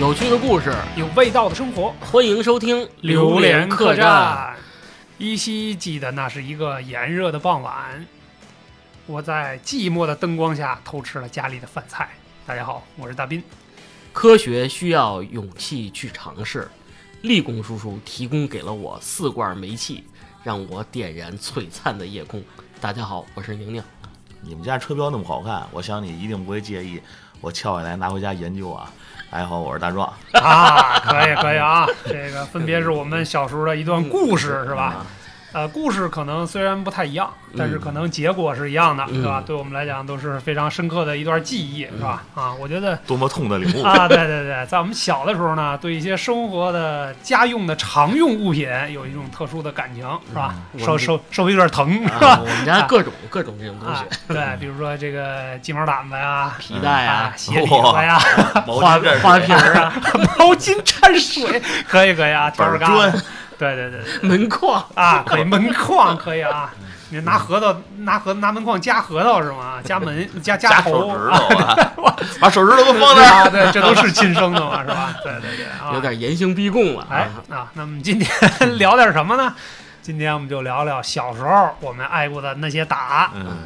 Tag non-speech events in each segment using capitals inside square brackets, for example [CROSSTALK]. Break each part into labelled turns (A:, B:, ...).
A: 有趣的故事，
B: 有味道的生活，
A: 欢迎收听《
B: 榴莲
A: 客
B: 栈》。依稀记得那是一个炎热的傍晚，我在寂寞的灯光下偷吃了家里的饭菜。大家好，我是大斌。
A: 科学需要勇气去尝试，立功叔叔提供给了我四罐煤气，让我点燃璀璨的夜空。大家好，我是宁宁。
C: 你们家车标那么好看，我想你一定不会介意我撬下来拿回家研究啊。大家好，我是大壮。
B: 啊，可以可以啊，这个分别是我们小时候的一段故事，是吧？
A: 啊
B: 呃，故事可能虽然不太一样，但是
A: 嗯
B: 可能结果是一样的，
A: 嗯
B: 是吧？对我们来讲都是非常深刻的一段记忆，是吧？啊，我觉得
C: 多么痛的领悟！
B: 啊，对对对，在我们小的时候呢，对一些生活的家用的常用物品有一种特殊的感情，是吧？手
A: 嗯我们
B: 手手有点疼，是
A: 啊，
B: 吧？
A: 我们家各种各种这种东
B: 啊
A: 西，，
B: 对，比如说这个鸡毛掸子呀，
A: 皮带
B: 啊，
A: 啊，
B: 鞋底子呀，
A: 花花瓶儿啊，[LAUGHS]
B: 毛巾蘸水，可以可以啊，
C: 板砖
B: 对对对对
A: 门框，
B: 啊，可以门框可以啊。你拿核桃，拿核拿门框夹核桃是吗？夹门 [LAUGHS] 夹
C: 夹
B: 头
C: 手指头啊，[LAUGHS] 把手指头都放那儿。
B: 啊，[LAUGHS] 对，这都是亲生的嘛，是吧？对对对，啊，
A: 有点严刑逼供了
B: 哎
A: 啊。
B: 啊，那么今天聊点什么呢？今天我们就聊聊小时候我们挨过的那些打
C: 嗯，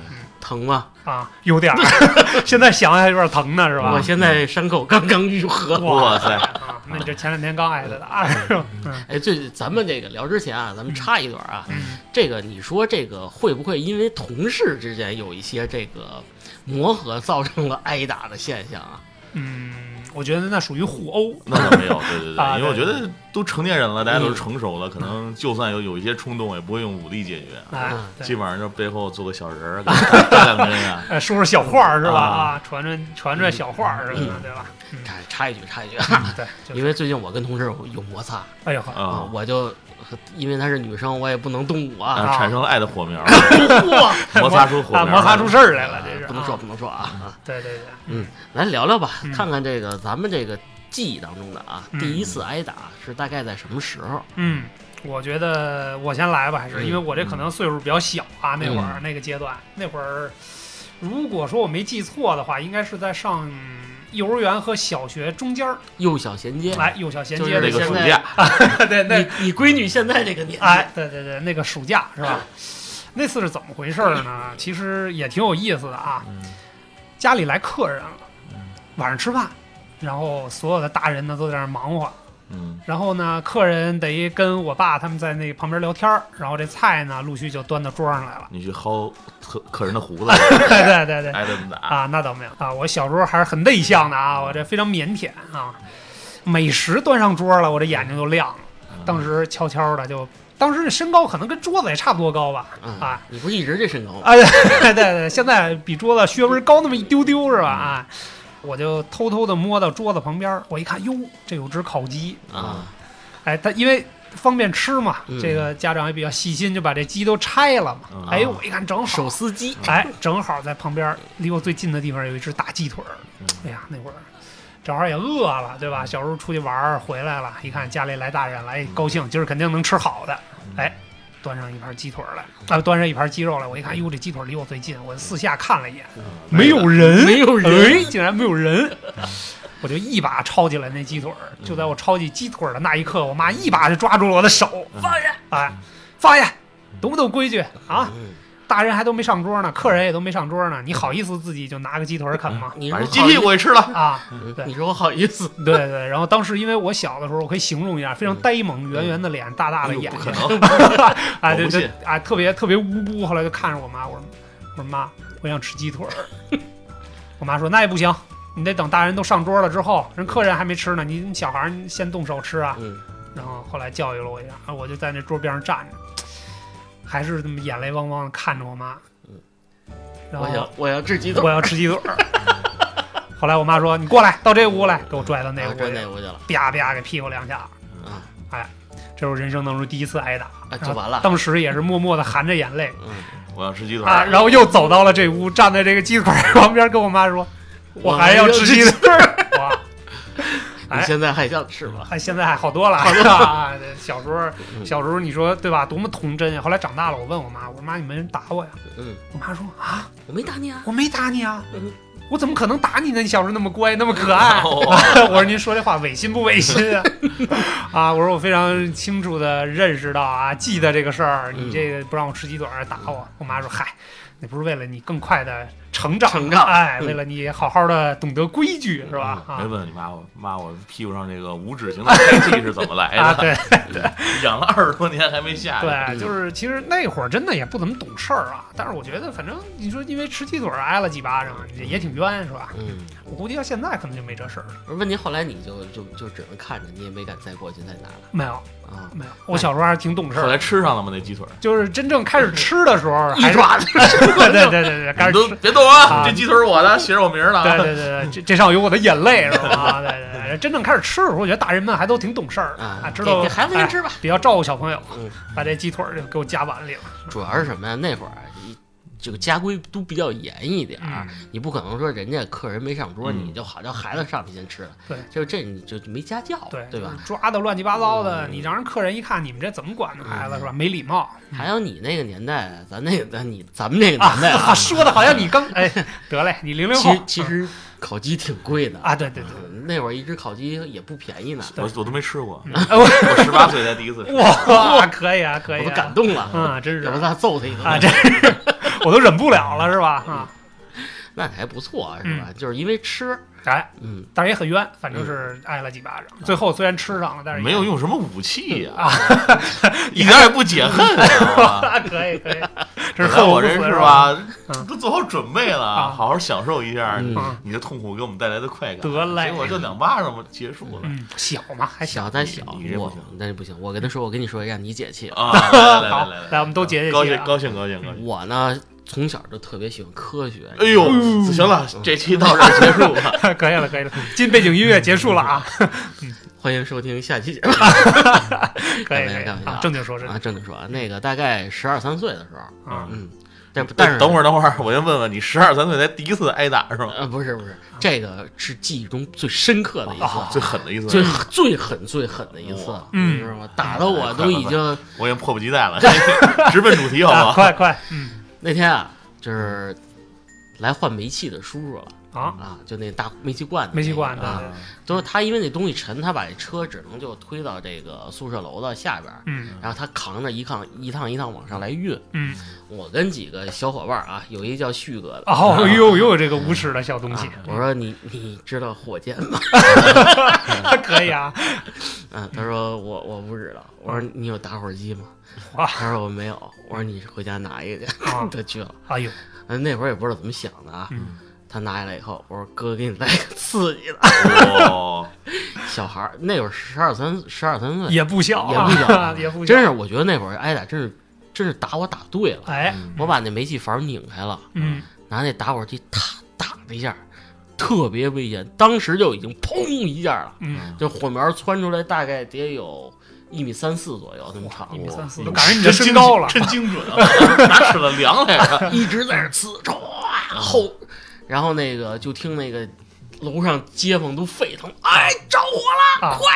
A: 疼吗？
B: 啊，有点儿，[LAUGHS] 现在想想有点疼呢，是吧
A: 我？现在伤口刚刚愈合。
C: 哇塞，
B: 啊，那你这前两天刚挨的打 [LAUGHS] 是吧？嗯
A: 哎，最咱们这个聊之前啊，咱们插一段啊，
B: 嗯，
A: 这个你说这个会不会因为同事之间有一些这个磨合，造成了挨打的现象啊？
B: 嗯，我觉得那属于互殴。
C: 那倒没有，对对 [LAUGHS]
B: 啊
C: 对，因为我觉得都成年人了，大家都
B: 嗯
C: 是成熟了，可能就算有有一些冲动，也不会用武力解决，基本上就背后做个小人儿，给他打两个人啊。
B: 呃，说说小话儿是吧？
C: 啊
B: 啊，传传传传小话儿什么的，对吧？嗯，
A: 插插一句，插一句啊，
B: 对，就
A: 因为最近我跟同事有摩擦
B: 哎呦
A: 我就因为她是女生，我也不能动武啊，
C: 啊产生了爱的火苗，[LAUGHS] 摩擦出火
B: 摩擦出事儿来了，这是
A: 不能说
B: 啊
A: 不能说啊啊，
B: 对对对，
A: 嗯，来聊聊吧
B: 嗯，
A: 看看这个咱们这个记忆当中的啊，
B: 嗯
A: 第一次挨打是大概在什么时候？
B: 嗯，我觉得我先来吧，还是
A: 嗯
B: 因为我这可能岁数比较小啊，那会儿
C: 嗯
B: 那个阶段，那会儿如果说我没记错的话，应该是在上幼儿园和小学中间儿，
A: 幼小衔接，
B: 来幼小衔接的
C: 那个暑假，[LAUGHS]
B: 对，那
A: 你你闺女现在这个年纪，
B: 哎，对对对，那个暑假是吧？[LAUGHS] 那次是怎么回事呢？其实也挺有意思的啊。
C: 嗯。
B: 家里来客人了
C: 嗯，
B: 晚上吃饭，然后所有的大人呢都在那儿忙活，
C: 嗯
B: 然后呢，客人得跟我爸他们在那旁边聊天儿，然后这菜呢陆续就端到桌上来了。
C: 你去薅客客人的胡子，[LAUGHS]
B: 对对对对，
C: 挨这么打，
B: 啊，那倒没有啊，我小时候还是很内向的啊，我这非常腼腆啊。美食端上桌了，我这眼睛就亮了。当时悄悄的就，当时这身高可能跟桌子也差不多高吧，
A: 嗯
B: 啊，
A: 你不是一直这身高吗？
B: 啊，对对对，现在比桌子稍微高那么一丢丢是吧？啊，我就偷偷的摸到桌子旁边儿，我一看，哟，这有只烤鸡，
A: 啊，
B: 哎，他因为方便吃嘛，
A: 嗯。
B: 这个家长也比较细心，就把这鸡都拆了嘛。
C: 嗯。
B: 哎，我一看正好。
A: 手，撕鸡，
B: 哎，正好在旁边儿离我最近的地方有一只大鸡腿儿。
C: 嗯。
B: 哎呀，那会儿正好也饿了，对吧？小时候出去玩儿回来了，一看家里来大人了，哎，高兴，今儿肯定能吃好的。哎，端上一盘鸡腿来，啊，端上一盘鸡肉来，我一看，哟，这鸡腿离我最近，我四下看了一眼，没有人，
A: 没有人
B: 哎，竟然没有人。我就一把抄起来那鸡腿儿，就在我抄起鸡腿儿的那一刻，我妈一把就抓住了我的手，
A: 嗯
B: 放下，哎，放下，懂不懂规矩啊？
A: 嗯
B: 大人还都没上桌呢，客人也都没上桌呢，你好意思自己就拿个鸡腿啃吗？
A: 你
C: 把鸡屁股也吃了，
B: 啊，对
A: 嗯你说我好意思？[LAUGHS]
B: 对对。然后当时因为我小的时候，我可以形容一下，非常呆萌，圆圆的脸，大大的眼
C: 不可
B: 睛，
C: 能，[LAUGHS]
B: 啊，对对啊，特别特别无辜。后来就看着我妈，我说我说妈，我想吃鸡腿儿。[LAUGHS] 我妈说那也不行，你得等大人都上桌了之后，人客人还没吃呢，你你小孩先动手吃啊。
A: 嗯，
B: 然后后来教育了我一下，啊我就在那桌边上站着，还是这么眼泪汪汪的看着我妈。
A: 嗯
B: 然后
A: 我想我要吃鸡腿
B: 我要吃鸡腿。[LAUGHS] 后来我妈说：“你过来，到这屋来，给我拽到那
A: 啊
B: 屋去，
A: 真那屋去了。
B: 啪啪给屁股两下。
A: 啊，
B: 这是我人生当中第一次挨打，
A: 啊就完了。
B: 当时也是默默的含着眼泪。
A: 嗯，
C: 我要吃鸡腿
B: 啊，然后又走到了这屋，站在这个鸡腿旁边，跟我妈说：“我还要吃鸡腿 [LAUGHS] 儿。”哇，
A: 你现在还想吃吗？
B: 哎，现在还好多了，好多了。[LAUGHS] 小时候，
A: 嗯
B: 小时候你说对吧？多么童真呀！后来长大了，我问我妈，我说妈，你没人打我呀？
A: 嗯，
B: 我妈说啊，
A: 我没打你啊。
B: 我没打你啊
A: 嗯。
B: 我怎么可能打你呢？你小时候那么乖，那么可爱。[LAUGHS]
C: 哦
B: 我说您说这话违心不违心啊？[LAUGHS] 啊，我说我非常清楚的认识到啊，记得这个事儿，你
A: 嗯
B: 这个不让我吃鸡腿儿打我。我妈说嗨。那不是为了你更快的成长，
A: 成长
B: 哎，
A: 嗯
B: 为了你好好的懂得规矩，是吧？啊
C: 没问你妈我妈我屁股上这个无指型的胎记是怎么来
B: 啊，
C: 的？
B: 对
C: 养了二十多年还没下去。
B: 对，就是其实那会儿真的也不怎么懂事儿啊，但是我觉得反正你说因为吃鸡腿挨了几巴掌，也也挺冤，是吧？
A: 嗯，
B: 我估计到现在可能就没这事儿了。
A: 问题后来你就就就只能看着，你也没敢再过去再拿了
B: 没有，
A: 啊。
B: 没有，我小时候还是挺懂事儿，
C: 后来吃上了吗？那鸡腿？
B: 就是真正开始吃的时候，还是
A: 爪子，
B: 对对对对对，开始吃。
C: 别动这鸡腿是我的，写着我名儿了啊。
B: 对对对对，这这上有我的眼泪是吧？[LAUGHS] 啊，对对对，真正开始吃的时候，我觉得大人们还都挺懂事儿的
A: 啊
B: 啊，知道
A: 给给孩子
B: 哎
A: 先吃吧。
B: 比较照顾小朋友
A: 嗯，
B: 把这鸡腿就给我夹碗里了。
A: 主要是什么呀？那会儿一这个家规都比较严一点儿，
B: 嗯
A: 你不可能说人家客人没上桌，
C: 嗯
A: 你就好叫孩子上去先吃了，
B: 对，
A: 就这你就没家教，
B: 对
A: 对吧？？
B: 抓的乱七八糟的，
A: 嗯
B: 你让人客人一看，你们这怎么管呢？孩子是吧？没礼貌
A: 还有你那个年代，咱那个咱你咱们那个年代 [LAUGHS]
B: 说的好像你刚 [LAUGHS] 哎，得嘞，你零零后
A: 其实其实烤鸡挺贵的
B: 啊，对对对，
A: 嗯那会儿一只烤鸡也不便宜呢，
C: 我我都没吃过，[LAUGHS]
B: 嗯
C: 我十八岁才第一次吃。
B: 哇，可以啊，可以
A: 我感动了，
B: 啊，真是
A: 要不咱揍他一顿
B: 啊，真是我都忍不了了，是吧？啊，
A: 那还不错，是吧？就是因为吃，
B: 哎，
A: 嗯，
B: 但是也很冤，反正是挨了几巴掌。最后虽然吃上了，但是也
C: 没有用什么武器呀，
B: 啊，[LAUGHS]
C: 一点也不解恨，[LAUGHS] [LAUGHS]
B: 可以可以，这是恨不死
C: 来我这是
B: 是吧？嗯，
C: 都做好准备了，
B: 啊
C: 好好享受一下
A: 嗯
B: 嗯
C: 你的痛苦给我们带来的快感。
B: 得嘞
C: 结果就两巴掌嘛，结束了。
B: 嗯，小嘛，还小
A: 小再小，我
C: 你这不行
A: 那不行，我跟他说，我跟你说，让你解气。
C: 啊！来来
B: 好
C: 来来，
B: 来，我们都解解气啊。
C: 高兴高兴高兴高兴！
A: 我呢，从小就特别喜欢科学，
C: 哎呦，行了，这期到这儿结束吧。[LAUGHS]
B: 可以了，可以了，进背景音乐结束了啊，[LAUGHS]
A: 欢迎收听下期节目。
B: 可 [LAUGHS] 以可以。
A: 开玩笑
B: 啊，正经说。
A: 正经说。啊，那个大概十二三岁的时候，
B: 啊，
A: 嗯，但但是
C: 等会儿等会儿，我先问问你，十二三岁才第一次挨打是吗？
A: 呃，不是不是，这个是记忆中最深刻的一次，
B: 啊
C: 最狠的一次，
A: 最最狠最狠的一次，
B: 嗯。
A: 你知道吗？打的我都已经
C: 我已经迫不及待了。直奔主题好不
B: 啊，
C: 好？
B: 快快，嗯
A: 那天啊，就是来换煤气的叔叔了。
B: 啊，
A: 啊，就那大煤气罐子那个，
B: 煤气罐子
A: 啊，都是他因为那东西沉，他把这车只能就推到这个宿舍楼的下边然后他扛着一趟一趟一趟往上来运。
B: 嗯，
A: 我跟几个小伙伴啊，有一叫旭哥的。
B: 哦，哎呦，又有这个无耻的小东西
A: 啊，我说你你知道火箭吗？[LAUGHS]
B: 可以啊，
A: 嗯，他说我我不知道。我说你有打火机吗？他说我没有。我说你回家拿一个去。
B: 啊，[LAUGHS]
A: 他去了。
B: 哎呦，
A: 嗯，那会儿也不知道怎么想的啊。
B: 嗯
A: 他拿下来以后，我说哥给你来个刺激的。
C: 哦，[LAUGHS]
A: 小孩儿那会儿十二三十二三岁，
B: 也不小啊，
A: 也不小 [LAUGHS]
B: 也不小，
A: 真是我觉得那会儿挨打真是真是打我打对了。
B: 哎，
A: 我把那煤气阀拧开了，
B: 嗯，
A: 拿那打火机啪打了一下，特别危险，当时就已经砰一下了，
B: 嗯，
A: 就火苗窜出来，大概得有一米三四左右那么长
B: 一，米三四，
C: 哇
B: 都赶上你的身高了，
C: 真精准啊！[LAUGHS] 拿尺子量来着。
A: 一直在那呲，唰后，然后那个就听那个楼上街坊都沸腾，哎，着火了，
B: 啊。
A: 快，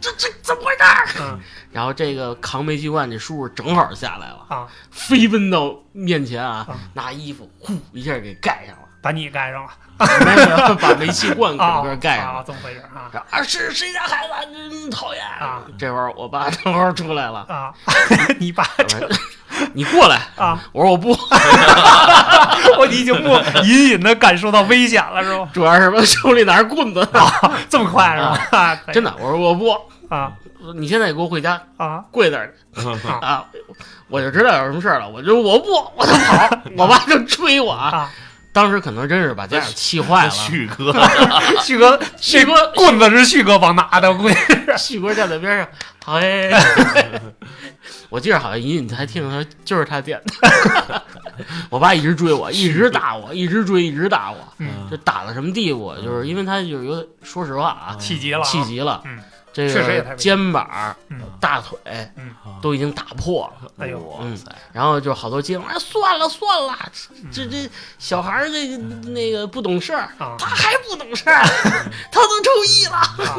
A: 这这怎么回事然后这个扛煤气罐这叔叔正好下来了，
B: 啊，
A: 飞奔到面前啊
B: 啊，
A: 拿衣服呼一下给盖上了。
B: 把你盖上了。
A: 把煤 [LAUGHS] 气罐
B: 啊
A: 整个盖上
B: 啊，
A: 了。
B: 这么回事啊。
A: 啊，是谁家孩子真讨厌。
B: 啊！
A: 这会儿我爸正好出来了，
B: 啊，[LAUGHS] 你爸
A: 我说 [LAUGHS] 你过来。
B: 啊，
A: 我说我不，[LAUGHS]
B: 我已经不隐隐的感受到危险了，是吧？
A: 主要是什么手里拿着棍子，啊
B: 这么快是吧？[LAUGHS] 啊
A: 真的。我说我不，
B: 啊
A: 你现在给我回家
B: 啊
A: 跪那儿
B: 去
A: 啊！我就知道有什么事儿了，我就我不，我就跑，[LAUGHS] 我爸就追我啊！
B: 啊！
A: 当时可能真是把家长气坏了。[LAUGHS]
C: 旭哥，
B: 旭哥，
A: 旭哥
B: 棍子是旭哥帮拿的，我估计
A: 旭哥站在边上，好哎，[LAUGHS] 我记得好像隐隐还听着他就是他点的。[LAUGHS] 我爸一直追我，一直打我，一直追，一直打我，
B: 嗯
A: 就打到什么地步？就是因为他就是有，说实话啊，
B: 气急了啊，
A: 气急了，
B: 嗯
A: 这个肩膀、
B: 嗯
A: 大腿
B: 嗯
A: 都已经打破了。
B: 哎呦
C: 哇塞！
A: 然后就好多街坊，哎，算了算了，这这小孩儿这个那个不懂事儿，
B: 啊
A: 他还不懂事儿，他都初一了。
B: 啊！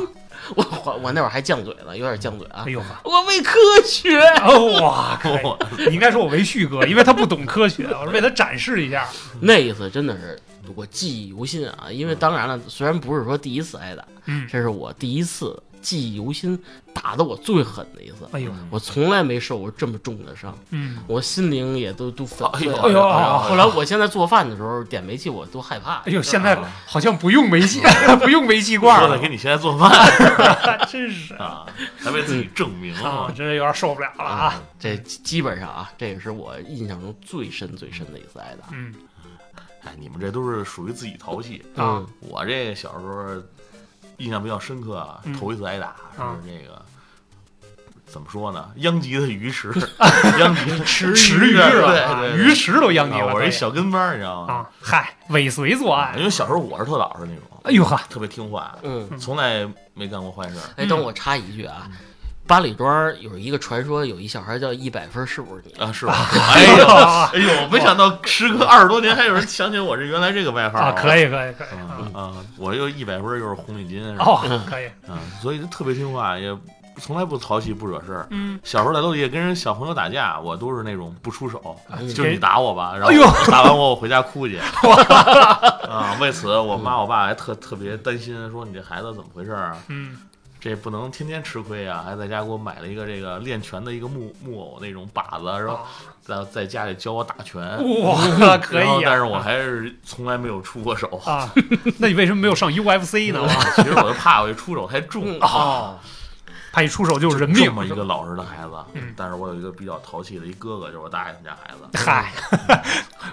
A: 我我我那会儿还犟嘴了，有点犟嘴啊
B: 哎。呦呵。
A: 我为科学，
B: 哦哇！[LAUGHS] 你应该说我为旭哥，因为他不懂科学，我是为他展示一下。[LAUGHS]
A: 那一次真的是我记忆犹新啊，因为当然了，虽然不是说第一次挨打，
B: 嗯，
A: 这是我第一次记忆犹新，打的我最狠的一次。
B: 哎呦，
A: 我从来没受过这么重的伤，
B: 嗯，
A: 我心灵也都都粉碎了。
C: 哎呦
B: 哎呦
A: 后来我现在做饭的时候点煤气，我都害怕。
B: 哎呦，现在好像不用煤气，[LAUGHS] 不用煤气罐了
C: 给，你现在做饭 [LAUGHS]
B: 真是
C: 啊，还为自己证明
B: 啊，真是有点受不了了啊。
A: 这基本上啊，这也是我印象中最深最深的一次挨打。
B: 嗯
C: 哎，你们这都是属于自己淘气，
B: 啊
A: 嗯
C: 我这小时候印象比较深刻啊
B: 嗯，
C: 头一次挨打
B: 啊
C: 是那个。怎么说呢？殃及的鱼池，[LAUGHS] 殃及的池
B: 池鱼
C: 对
B: 是吧？
C: 对
B: 啊
C: 对，
B: 鱼池都殃及了。
C: 啊我是一小跟班儿，你知道吗？
B: 啊，嗨，尾随作案
C: 因。为小时候我是特老实那种，
B: 哎呦呵，
C: 特别听话，
A: 嗯，
C: 从来没干过坏事。
A: 哎，等我插一句啊，八里庄有一个传说，有一小孩叫一百分，是不是你？
C: 啊，是 [LAUGHS] 吧？哎呦，
B: 啊
C: 哎呦，没想到时隔二十多年，还有人想起我这原来这个外号
B: 啊，可以可以可以
C: 啊啊！我又一百分，又是红领巾？
B: 哦，可以，
C: 啊，所以就特别听话，也从来不淘气，不惹事儿。
B: 嗯，
C: 小时候在楼底下跟人小朋友打架，我都是那种不出手，
A: 嗯
C: 就是你打我吧，然后打完我我回家哭去。[LAUGHS] 啊，为此我妈我爸还特特别担心，说你这孩子怎么回事啊？
B: 嗯，
C: 这不能天天吃亏啊！还在家给我买了一个这个练拳的一个木木偶那种靶子，然后在在家里教我打拳。
B: 哇，可以
C: 啊。但是我还是从来没有出过手。
B: 啊，那你为什么没有上 UFC 呢？[LAUGHS]
C: 其实我就怕我一出手太重
A: 嗯
C: 啊，
A: 哦，
B: 怕一出手就是人命
C: 这。么一个老实的孩子
B: 嗯。
C: 但是我有一个比较淘气的一哥哥，就是我大爷他们家孩子。[LAUGHS]
B: 嗨，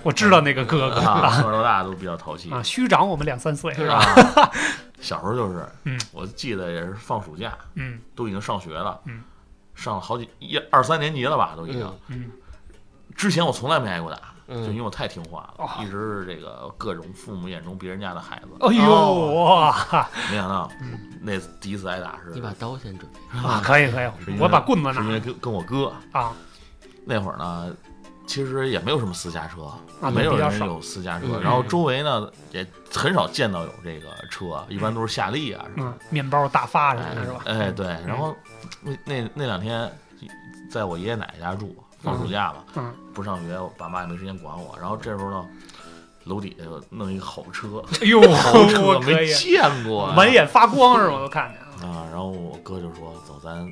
B: 我知道那个哥哥
C: 从小到大都比较淘气
B: 啊，虚长我们两三岁是吧？
C: 啊。小时候就是
B: 嗯，
C: 我记得也是放暑假，
B: 嗯
C: 都已经上学了，
B: 嗯，
C: 上了好几一二三年级了吧，都已经。
B: 嗯
C: 之前我从来没挨过打，就因
A: 嗯，
C: 为我太听话了，
B: 哦
C: 一直是这个各种父母眼中别人家的孩子。
B: 哎呦哇
C: 没想到
B: 嗯
C: 那第一次挨打是
A: 你把刀先准备。
B: 啊，可以可以我把棍子拿
C: 是因为跟跟我哥
B: 啊
C: 那会儿呢，其实也没有什么私家车，
B: 啊
C: 没有人有私家车，
A: 嗯
C: 然后周围呢也很少见到有这个车，一般都是夏利啊什么
B: 嗯，面包大发什么
C: 的。
B: 的是吧？
C: 哎，对，然后那那那两天在我爷爷奶奶家住，放暑假嘛，
B: 嗯
C: 不上学，我爸妈也没时间管我。然后这时候呢，楼底下就弄一个好车，
B: 哎呦，[LAUGHS]
C: 豪车
B: 我可
C: 没，见过啊，
B: 满眼发光是吗？我都看见了。
C: 啊。然后我哥就说：“走，咱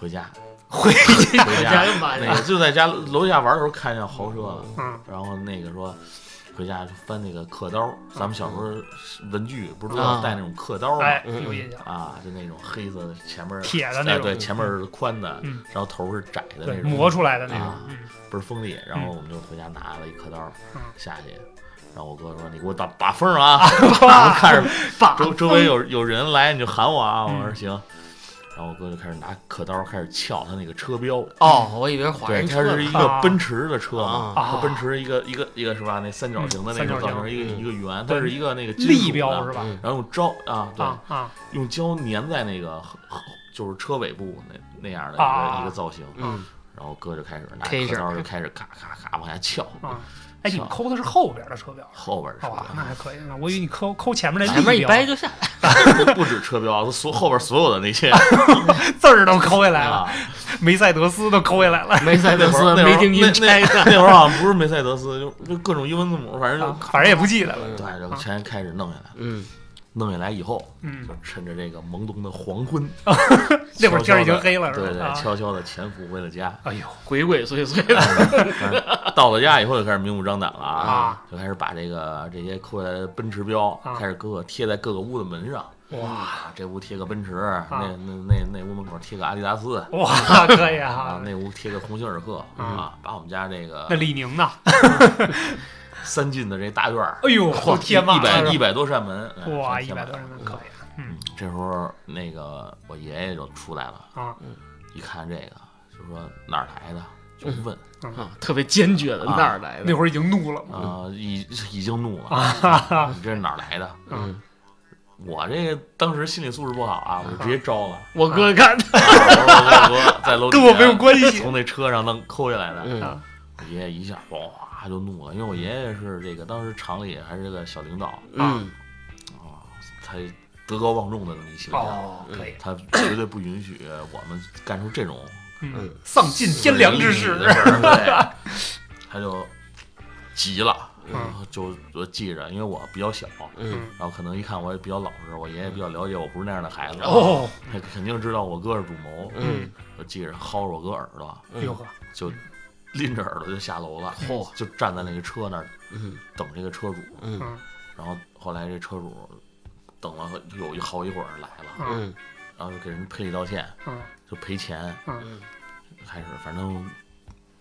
C: 回家。[LAUGHS] ”
B: 回
C: 家
A: 回家 [LAUGHS]
C: 家
A: 干嘛
C: 那个就在家楼下玩的时候看见豪车了，
B: 嗯
C: 然后那个说回家就翻那个刻刀，咱们小时候文具不是都
A: 啊
C: 要带那种刻刀吗？
B: 有印象，
C: 啊，就那种黑色的，前面
B: 铁的那种
C: 哎对，前面是宽的，
B: 嗯
C: 然后头是窄的，那种，
B: 磨出来的那种
C: 倍儿锋利。然后我们就回家拿了一刻刀
B: 嗯
C: 下去，然后我哥说：“你给我打把风啊！”我看着
B: 把
C: 周周围有有人来，你就喊我啊！我
B: 嗯
C: 说行。然后我哥就开始拿刻刀开始撬他那个车标，
A: 哦，我以为是华
C: 对，
A: 人车呢。
C: 它是一个奔驰的车嘛，
A: 啊
C: 它奔驰一个一个一个是吧？那三角形的那个一个
A: 嗯
C: 一个圆，它是一个那个
B: 立标是吧？
A: 嗯
C: 然后用胶啊，对，
B: 啊啊，
C: 用胶粘在那个就是车尾部那那样的一
B: 啊
C: 个一个造型，
A: 嗯，
C: 然后哥就开始拿刻刀就开始咔咔咔往下撬，
B: 啊！哎，你们抠的是后边的车标，
C: 后边的车
B: 哦，那还可以呢。我以为你抠抠前面那
A: 前面，一掰就下来。[LAUGHS]
C: 不不止车标，所后边所有的那些 [LAUGHS]
B: 字儿都抠下来了，
C: 啊，
B: 梅赛德斯都抠下来了，[LAUGHS]
A: 梅赛德斯
C: 那会儿那会儿
A: 没听音
C: 那
A: 拆的。
C: 那那会儿好像不是梅赛德斯，就就各种英文字母，反正就
B: 啊反正也不记得了。
C: 对，就全开始弄下来，
A: 嗯，
C: 弄下来以后，
B: 嗯
C: 就，趁着这个懵懂的黄昏，[LAUGHS]
B: 那会儿天儿已经黑了？
C: 对对，
B: 啊
C: 悄悄的潜伏回了家。
B: 哎呦，
A: 鬼鬼祟祟的。
C: 到了家以后就开始明目张胆了
B: 啊，
C: 就开始把这个这些扣下来的奔驰标
B: 啊
C: 开始各个贴在各个屋的门上。
B: 哇
C: 啊，这屋贴个奔驰，那那那那屋门口贴个阿迪达斯。
B: 哇，可以
C: 啊
B: 啊，！
C: 那屋贴个鸿星尔克啊，把我们家这个
B: 那李宁呢？[LAUGHS]
C: 三进的这大院儿，
B: 哎呦，都贴满
C: 一百，一百多扇门，哎
B: 哇，一百多扇门，可以
C: 嗯，这时候那个我爷爷就出来了，
B: 啊。
C: 一看这个就说哪儿来的，就问。
A: 啊，特别坚决的，
C: 啊
A: 那儿来的？
B: 那会儿已经怒了
C: 啊，已已经怒了，
B: 啊！
C: 你 [LAUGHS] 这是哪儿来的？
A: 嗯，
C: 我这个当时心理素质不好啊，我就直接招了。
A: 我哥干的。
C: 啊我说我哥在楼底下
B: 跟我没有关系。
C: 从那车上弄抠下来的。我爷爷一下哇就怒了，因为我爷爷是这个当时厂里还是个小领导
A: 嗯。
C: 啊，他德高望重的这么一形象，
B: 哦，可以，
C: 他绝对不允许我们干出这种
B: 丧尽天良之事
C: 他就急了，
B: 嗯
C: 就我记着，因为我比较小，
A: 嗯
C: 然后可能一看我也比较老实，我爷爷比较了解我不是那样的孩子，
B: 哦，
C: 他肯定知道我哥是主谋，
A: 嗯，
C: 我记着薅着我哥耳朵，
B: 呦呵，
C: 就拎着耳朵就下楼了，
A: 嚯
C: 就站在那个车那儿
A: 嗯。
C: 等这个车主，
A: 嗯。
B: 嗯。
C: 然后后来这车主等了有一好一会儿来了，
A: 嗯。
C: 然后就给人赔礼道歉，
B: 嗯。
C: 就赔钱，
B: 嗯。
C: 开始反正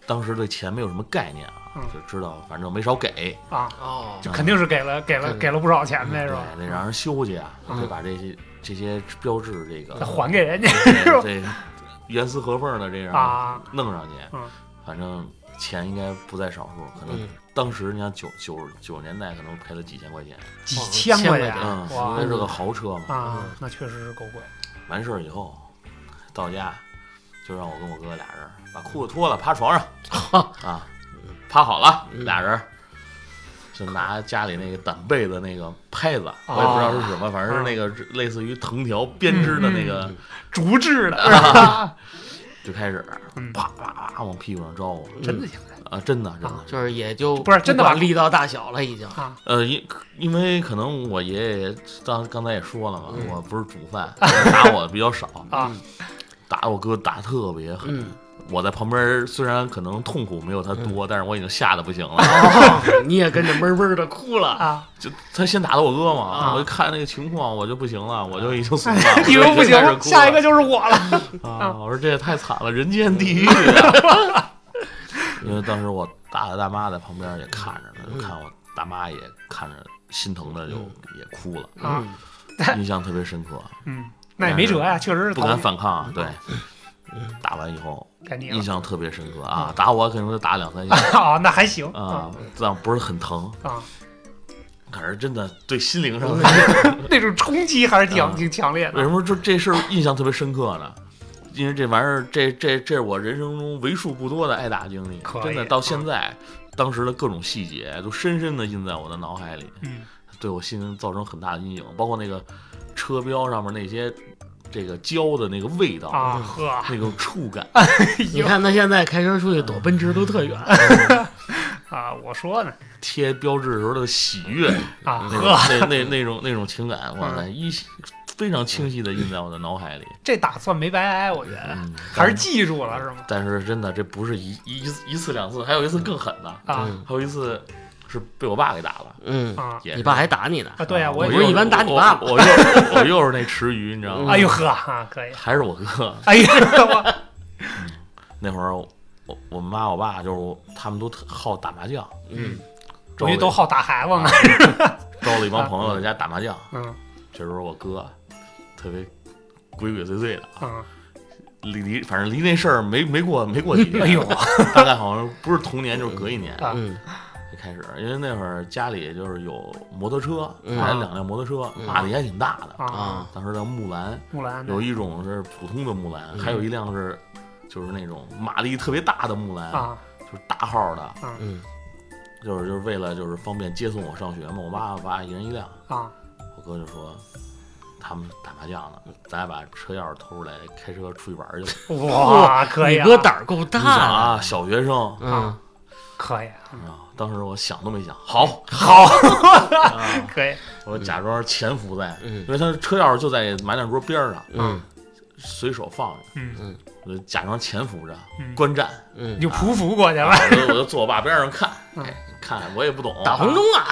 C: 当时对钱没有什么概念啊，
B: 嗯。
C: 就知道反正没少给，
B: 啊，
A: 哦，
B: 就肯定是给了给了
A: 嗯。
B: 给了不少钱呗，是吧？
C: 对，得让人修去啊，
B: 嗯。
C: 得把这些这些标志这
B: 再
C: 个
B: 还给人家 [LAUGHS]
C: 这这严丝合缝的这样
B: 啊，
C: 弄上去
B: 嗯，
C: 反正钱应该不在少数，可能
A: 嗯
C: 当时你看九九九十年代可能赔了几千块钱，
B: 几
A: 哦
B: 千块钱
C: 嗯，
B: 哇
C: 因为是个豪车嘛。
B: 啊，那确实是够贵。
C: 完事儿以后到家就让我跟我哥俩人把裤子脱了，趴床上 [LAUGHS] 啊，趴好了，
A: 嗯
C: 俩人就拿家里那个掸被的那个拍子，我也不知道是什么，反正是那个类似于藤条编织的那个
A: 嗯，
B: 竹制的？[LAUGHS]
C: 就开始
B: 嗯
C: 啪啪啪往屁股上招呼
B: 真的假的
C: 啊，真的真的。
A: 就是也就
B: 不是真的吧
A: 管力道大小了，已经。
B: 啊？
C: 呃，因因为可能我爷爷刚刚才也说了嘛，
A: 嗯
C: 我不是主犯，[LAUGHS] 打我比较少，
B: 啊
C: 打我哥打特别狠。
A: 嗯，
C: 我在旁边虽然可能痛苦没有他多，但是我已经吓得不行了。
A: 哦，你也跟着闷闷的哭了。
B: 啊！
C: 就他先打的我哥嘛，
A: 啊
C: 我就看那个情况，我就不行了，我就已经怂了，
B: 你说不行，下一个就是我了。
C: 啊！我说这也太惨了，人间地狱啊！[LAUGHS] 因为当时我大爷大妈在旁边也看着呢，就看我大妈也看着心疼的就也哭了，
B: 啊
A: 嗯
C: 印象特别深刻，
B: 嗯，那也没辙呀，确实是
C: 不敢反抗啊。对，打完以后印象特别深刻啊，打我可能就打两三下。
B: 啊，[LAUGHS] 那还行
C: 啊，但不是很疼，
B: 啊，
C: 可是真的对心灵上 [LAUGHS]
B: 那种冲击还是挺
C: 啊。
B: 挺强烈的。
C: 为什么说这事儿印象特别深刻呢？因为这玩意儿，这这这是我人生中为数不多的挨打经历，真的到现在，当时的各种细节都深深的印在我的脑海里，
B: 嗯。
C: 对我心灵造成很大的阴影。包括那个车标上面那些这个胶的那个味道，
B: 啊呵，
C: 那种触感，
A: 你看他现在开车出去躲奔驰都特远。[LAUGHS]
B: 啊，我说呢。
C: 贴标志时候的喜悦，
B: 啊呵，
C: 那那那种那种情感，哇塞，依稀非常清晰的印在我的脑海里。[LAUGHS]
B: 这打算没白挨，我觉得
C: 嗯，
B: 还是记住了是吗？
C: 但是真的，这不是一一一次两次，还有一次更狠的，
B: 啊。
A: 嗯
C: 还有一次是被我爸给打了。
A: 嗯，
B: 啊
C: 也
A: 你爸还打你呢。
B: 啊，对呀，
C: 我
B: 也
A: 不是一般打你爸爸
C: 我我又我又是那池鱼，你知道吗？
B: 哎呦呵啊，可以，
C: 还是我哥。
B: 哎呀，我
C: 那会儿我我妈我爸就是我他们都特好打麻将，
A: 嗯
C: 招了
B: 回去都好打孩子呢，
C: 招了一帮朋友在家打麻将。
B: 嗯
C: 这时候我哥特别鬼鬼祟祟的，
B: 嗯，
C: 离离反正离那事儿没没过没过几天，
B: 哎呦
C: 大概好像不是同年就是隔一年
B: 啊
A: 嗯
C: 就开始，因为那会儿家里就是有摩托车，
A: 嗯
C: 买了两辆摩托车，
A: 嗯
C: 马力还挺大的。
B: 啊，
A: 啊
C: 当时叫木兰，
B: 木兰
C: 有一种是普通的木兰，
A: 嗯
C: 还有一辆是就是那种马力特别大的木兰，
B: 啊
C: 就是大号的，
A: 嗯
C: 就是就是为了就是方便接送我上学嘛。我妈我爸一人一辆，
B: 啊
C: 我哥就说他们打麻将呢，咱俩把车钥匙偷出来，开车出去玩去了。
B: 哇，可以啊，
A: 你哥胆儿够大。
C: 啊，小学生
A: 嗯
B: 可以
C: 啊，当时我想都没想，好，[LAUGHS]
B: 好，
C: 啊、
B: 可以。
C: 我假装潜伏在，
A: 嗯。
C: 因为他车钥匙就在麻将桌边儿上，
A: 嗯。
C: 随手放着，
B: 嗯。
C: 我就假装潜伏着
B: 嗯，
C: 观战，
A: 嗯。
B: 你，就匍匐过去了
C: 我就我就坐我爸边上看，看我也不懂，
A: 打红中啊。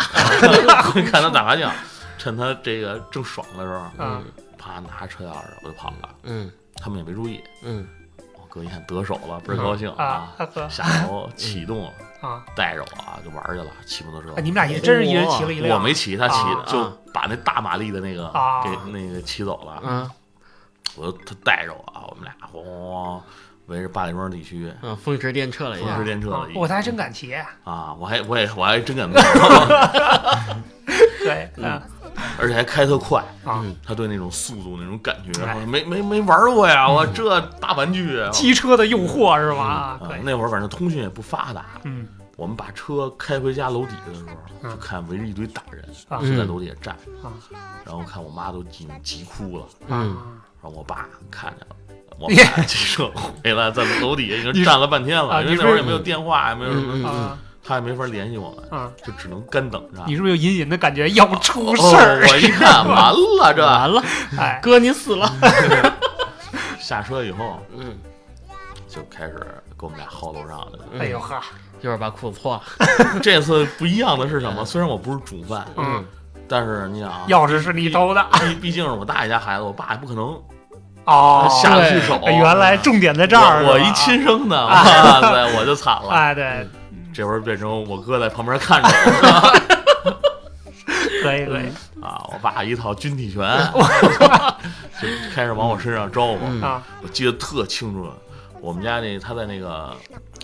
A: [LAUGHS]
C: 看他打麻将，趁他这个正爽的时候，
B: 嗯。
C: 啪拿着车钥匙我就跑了，
A: 嗯。
C: 他们也没注意。
A: 嗯。
C: 我哥一看得手了，倍儿高兴
B: 啊
C: 下楼启动，
B: 啊，
C: 带着我啊就玩去了，骑摩托车
B: 啊。你们俩也真是一人骑了一辆，
C: 我没骑，他骑
B: 啊
C: 就把那大马力的那个
B: 啊
C: 给那个骑走了。
A: 嗯
C: 我就他带着我啊，我们俩咣咣咣围着八里庄地区
A: 嗯，风驰电掣了一下
C: 风驰。电掣
B: 啊
C: 了一
B: 我他还真敢骑，
C: 啊！我还我也我还真敢 [LAUGHS] 骑，[LAUGHS]
B: 对，嗯
C: 而且还开特快。
B: 啊，
C: 他对那种速度那种感觉，
B: 哎
C: 没没没玩过呀！我这大玩具啊，
B: 机车的诱惑是吧？
C: 那会儿反正通讯也不发达，
B: 嗯
C: 我们把车开回家楼底下的时候，
B: 嗯
C: 就看围着一堆大人
B: 啊
C: 就在楼底下站，
B: 啊
C: 然后看我妈都急急哭了，
A: 嗯
B: 啊
C: 然后我爸看见了。我 [LAUGHS] 爸骑车回来，在楼底下已经站了半天了，
B: 啊
C: 因为那会儿也没有电话，也没有什么，他也没法联系我们，
B: 嗯，
C: 就只能干等着。
B: 你是不是有隐隐的感觉要出
C: 哦
B: 事儿？
C: 我一看，完了，这
A: 完了，[LAUGHS]
B: 哎，
A: 哥你死了。
C: 下车以后
A: 嗯，
C: 就开始给我们俩薅楼上了。
B: 哎呦呵，
A: 一会儿把裤子脱了。[LAUGHS]
C: 这次不一样的是什么？虽然我不是主犯，
B: 嗯，
C: 但是你想啊，
B: 钥匙是你偷的
C: 毕毕竟是我大爷家孩子，我爸也不可能
B: 哦，
C: 下得去手。
B: 哎原来重点在这儿，
C: 我我一亲生的，哇塞，[LAUGHS] 我就惨了。
B: 哎，对，
C: 这会儿变成我哥在旁边看着我
B: 可以 [LAUGHS] 可以。
C: 啊，我爸一套军体拳，[LAUGHS] 就开始往我身上招呼。我记得特清楚，我们家那他在那个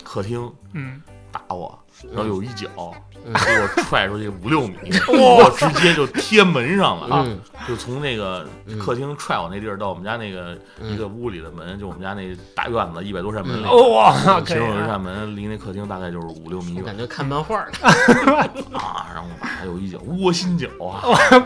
C: 客厅
B: 嗯，
C: 打我，然后有一脚
A: 嗯
C: 给我踹出去五六米，我直接就贴门上了，
A: 啊
C: 就从那个客厅踹我那地儿到我们家那个
A: 嗯
C: 一个屋里的门，就我们家那大院子一百多扇门里，
B: 哇，
C: 其中有一
B: 啊，
C: 扇门离那客厅大概就是五六米远
A: 感觉看漫画呢。
C: 啊，然后我爸有一脚窝心脚啊，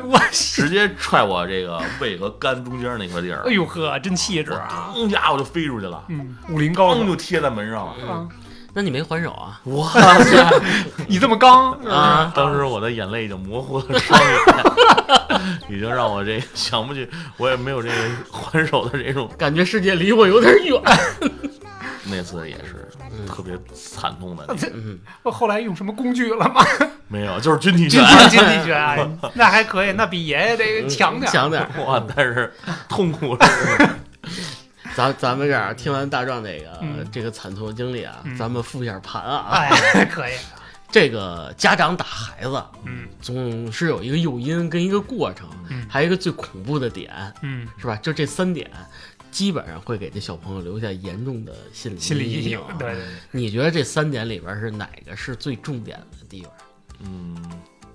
B: 我
C: 直接踹我这个胃和肝中间那块地儿
B: 哎，呦呵，真气质啊！
C: 当家伙就飞出去了，
B: 嗯，武林高手
C: 就贴在门上了。
B: 啊，
A: 那你没还手啊？
C: 哇塞！[LAUGHS]
B: 你这么刚
A: 啊
C: 当时我的眼泪已经模糊了双眼，[LAUGHS] 已经让我这想不起，我也没有这个还手的这种。
A: 感觉世界离我有点远。
C: 那次也是特别惨痛的，
A: 嗯，
B: 我后来用什么工具了吗？[LAUGHS]
C: 没有，就是军体拳。
B: 体军体拳，啊那还可以，那比爷爷这个强点。
A: 强点。
C: 哇！但是痛苦是，
A: 咱咱们这儿听完大壮这个、
B: 嗯
A: 这个惨痛的经历啊，
B: 嗯
A: 咱们复一下盘啊。
B: 哎，[LAUGHS] 可以，
A: 这个家长打孩子，
B: 嗯
A: 总是有一个诱因跟一个过程，
B: 嗯
A: 还有一个最恐怖的点，
B: 嗯，
A: 是吧？就这三点，基本上会给这小朋友留下严重的心理
B: 心理阴影。，对对对，
A: 你觉得这三点里边是哪个是最重点的地方？
C: 嗯，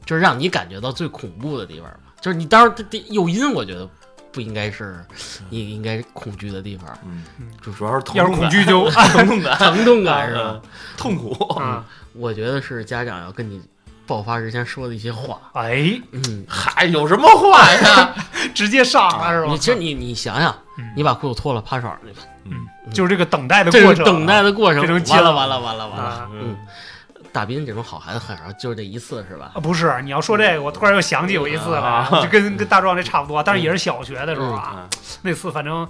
A: 就是让你感觉到最恐怖的地方吧？就是你当然这这诱因，我觉得不应该是你应该恐惧的地方，
C: 嗯。
B: 嗯，
C: 就主要是疼
B: 要是恐惧就 [LAUGHS]
C: 疼痛感。
A: 疼痛感是吧？
C: 嗯？痛苦。
B: 嗯，
A: 我觉得是家长要跟你爆发之前说的一些话。
B: 哎，
A: 嗯，
C: 嗨，有什么话呀？[LAUGHS]
B: 直接上了是吧？
A: 你其实你你想想
B: 嗯，
A: 你把裤子脱了，趴床上去吧，
C: 嗯，
B: 就是这个等待的过程，
A: 等待的过程完了完了完了完了。
B: 啊。
A: 嗯，大斌这种好孩子很少，就是这一次是吧？
B: 啊，不是，你要说这个，我突然又想起有一次来，
C: 啊
B: 就跟跟大壮这差不多，但是也是小学的时候啊。
C: 嗯
B: 那次反正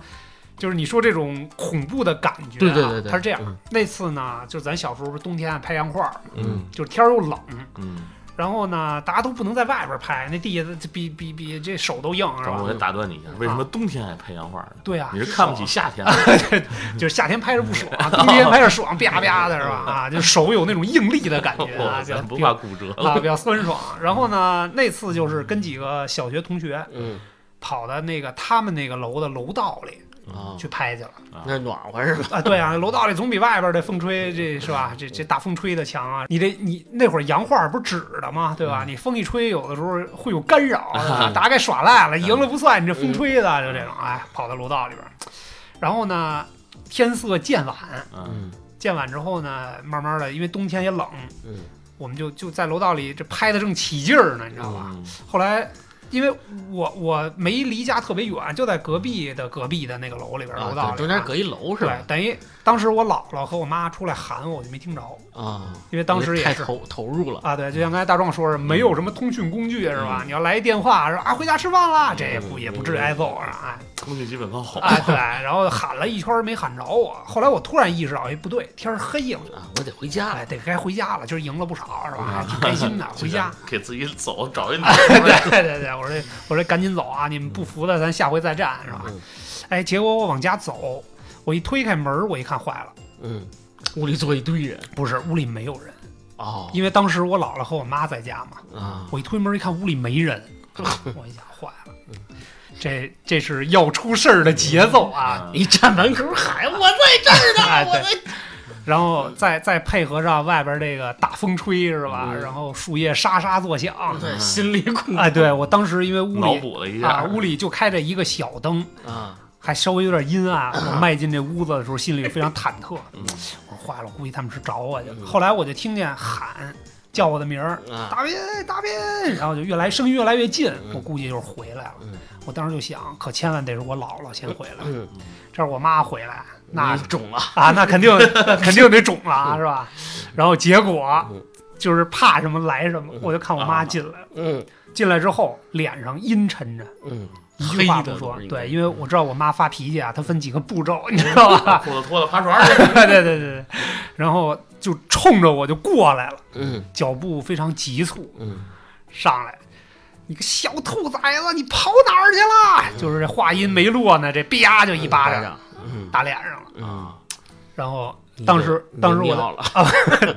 B: 就是你说这种恐怖的感觉、啊，
A: 对对对对，
B: 它是这样。
A: 嗯
B: 那次呢，就是咱小时候不是冬天爱拍洋画儿，
C: 嗯
B: 就是天儿又冷，
C: 嗯，
B: 然后呢，大家都不能在外边拍，那地下这比比比这手都硬，是吧？
C: 我得打断你一下，为什么冬天还拍洋画呢？
B: 对啊，
C: 你是看不起夏天对？
B: 就是夏天拍着不爽，[LAUGHS] 冬天拍着爽，啪啪的是吧？啊，[LAUGHS] 就手有那种硬力的感觉啊，就
C: 不
B: 比较
C: 怕骨折
B: 啊，
C: 了。
B: 比较酸爽。然后呢，那次就是跟几个小学同学
A: 嗯
B: 跑到那个他们那个楼的楼道里
A: 啊，
B: 去拍去了
A: 那暖和是吧？
B: 啊。对啊，楼道里总比外边的风吹这是吧？这这大风吹的强啊！你这你那会儿洋画不是纸的吗？对吧？你风一吹，有的时候会有干扰，[LAUGHS] 大概耍赖了，赢了不算，你这风吹的就这种，哎，跑到楼道里边。然后呢，天色渐晚，
C: 嗯
A: 嗯
B: 渐晚之后呢，慢慢的，因为冬天也冷，
A: 嗯
B: 我们就就在楼道里这拍的正起劲儿呢，你知道吧？
C: 嗯
B: 后来，因为我我没离家特别远，就在隔壁的隔壁的那个楼里边，楼道
A: 中间隔一楼是吧
B: 对，？等于当时我姥姥和我妈出来喊我，我就没听着，
A: 啊，
B: 因为当时也是。
A: 太投投入了。
B: 啊，对，就像刚才大壮说是，没有什么通讯工具是吧？
C: 嗯
B: 你要来一电话说啊回家吃饭了，这也不
A: 嗯
B: 也不至于挨揍是吧？哎
C: 通讯基本靠吼。
B: 哎对，然后喊了一圈儿没喊着我，后来我突然意识到，哎不对，天儿黑了，
A: 啊，我得回家
B: 哎
A: 了。
B: 得该回家了，今儿赢了不少是吧？挺开心的，[LAUGHS] 回家。
C: 给自己走找一 [LAUGHS] 路。
B: 对对对，我说我说赶紧走啊！你们不服的，咱下回再战是吧？
A: 嗯
B: 哎，结果我往家走，我一推开门，我一看坏了，
A: 嗯，屋里坐一堆人。
B: 不是屋里没有人，
A: 哦
B: 因为当时我姥姥和我妈在家嘛。
A: 啊，
B: 我一推门一看屋里没人，[LAUGHS] 我一想坏了，这这是要出事儿的节奏啊！
C: 嗯
A: 一站门口喊我在这儿
B: 哎
A: 呢，我。
B: 然后再再配合上外边这个大风吹是吧？
A: 嗯
B: 然后树叶沙沙作响。
A: 对，心里恐
B: 哎，对我当时因为屋
C: 脑
B: 里
C: 补了一
B: 啊，
C: 下，
B: 屋里就开着一个小灯，
A: 啊，
B: 还稍微有点阴暗。[CLEARS THROAT] 我迈进这屋子的时候，心里非常忐忑。
C: 嗯
B: 我说坏了，我估计他们是找我去了。
A: 嗯
B: 后来我就听见喊叫我的名儿，
A: 啊
B: 大斌，大斌，然后就越来声音越来越近，
A: 嗯
B: 我估计就是回来了。
A: 嗯
B: 我当时就想，可千万得是我姥姥先回来，
A: 嗯，
B: 这是我妈回来，那
A: 肿了。
B: 啊，那肯定 [LAUGHS] 肯定得肿了，是吧？然后结果
A: 嗯
B: 就是怕什么来什么
A: 嗯，
B: 我就看我妈进来了，
A: 嗯
B: 进来之后脸上阴沉着，
A: 嗯，
B: 一句话
A: 黑的
B: 不说对，因为我知道我妈发脾气啊，她分几个步骤，你知道吧？
C: 裤子脱了爬床去。[LAUGHS]
B: 对对对对，然后就冲着我就过来了，
A: 嗯
B: 脚步非常急促，
A: 嗯
B: 上来。你个小兔崽子，你跑哪儿去了？[LAUGHS] 就是这话音没落呢，这啪就一巴掌打脸上了。
A: 嗯，
B: 然后当时当时我的
A: 尿了，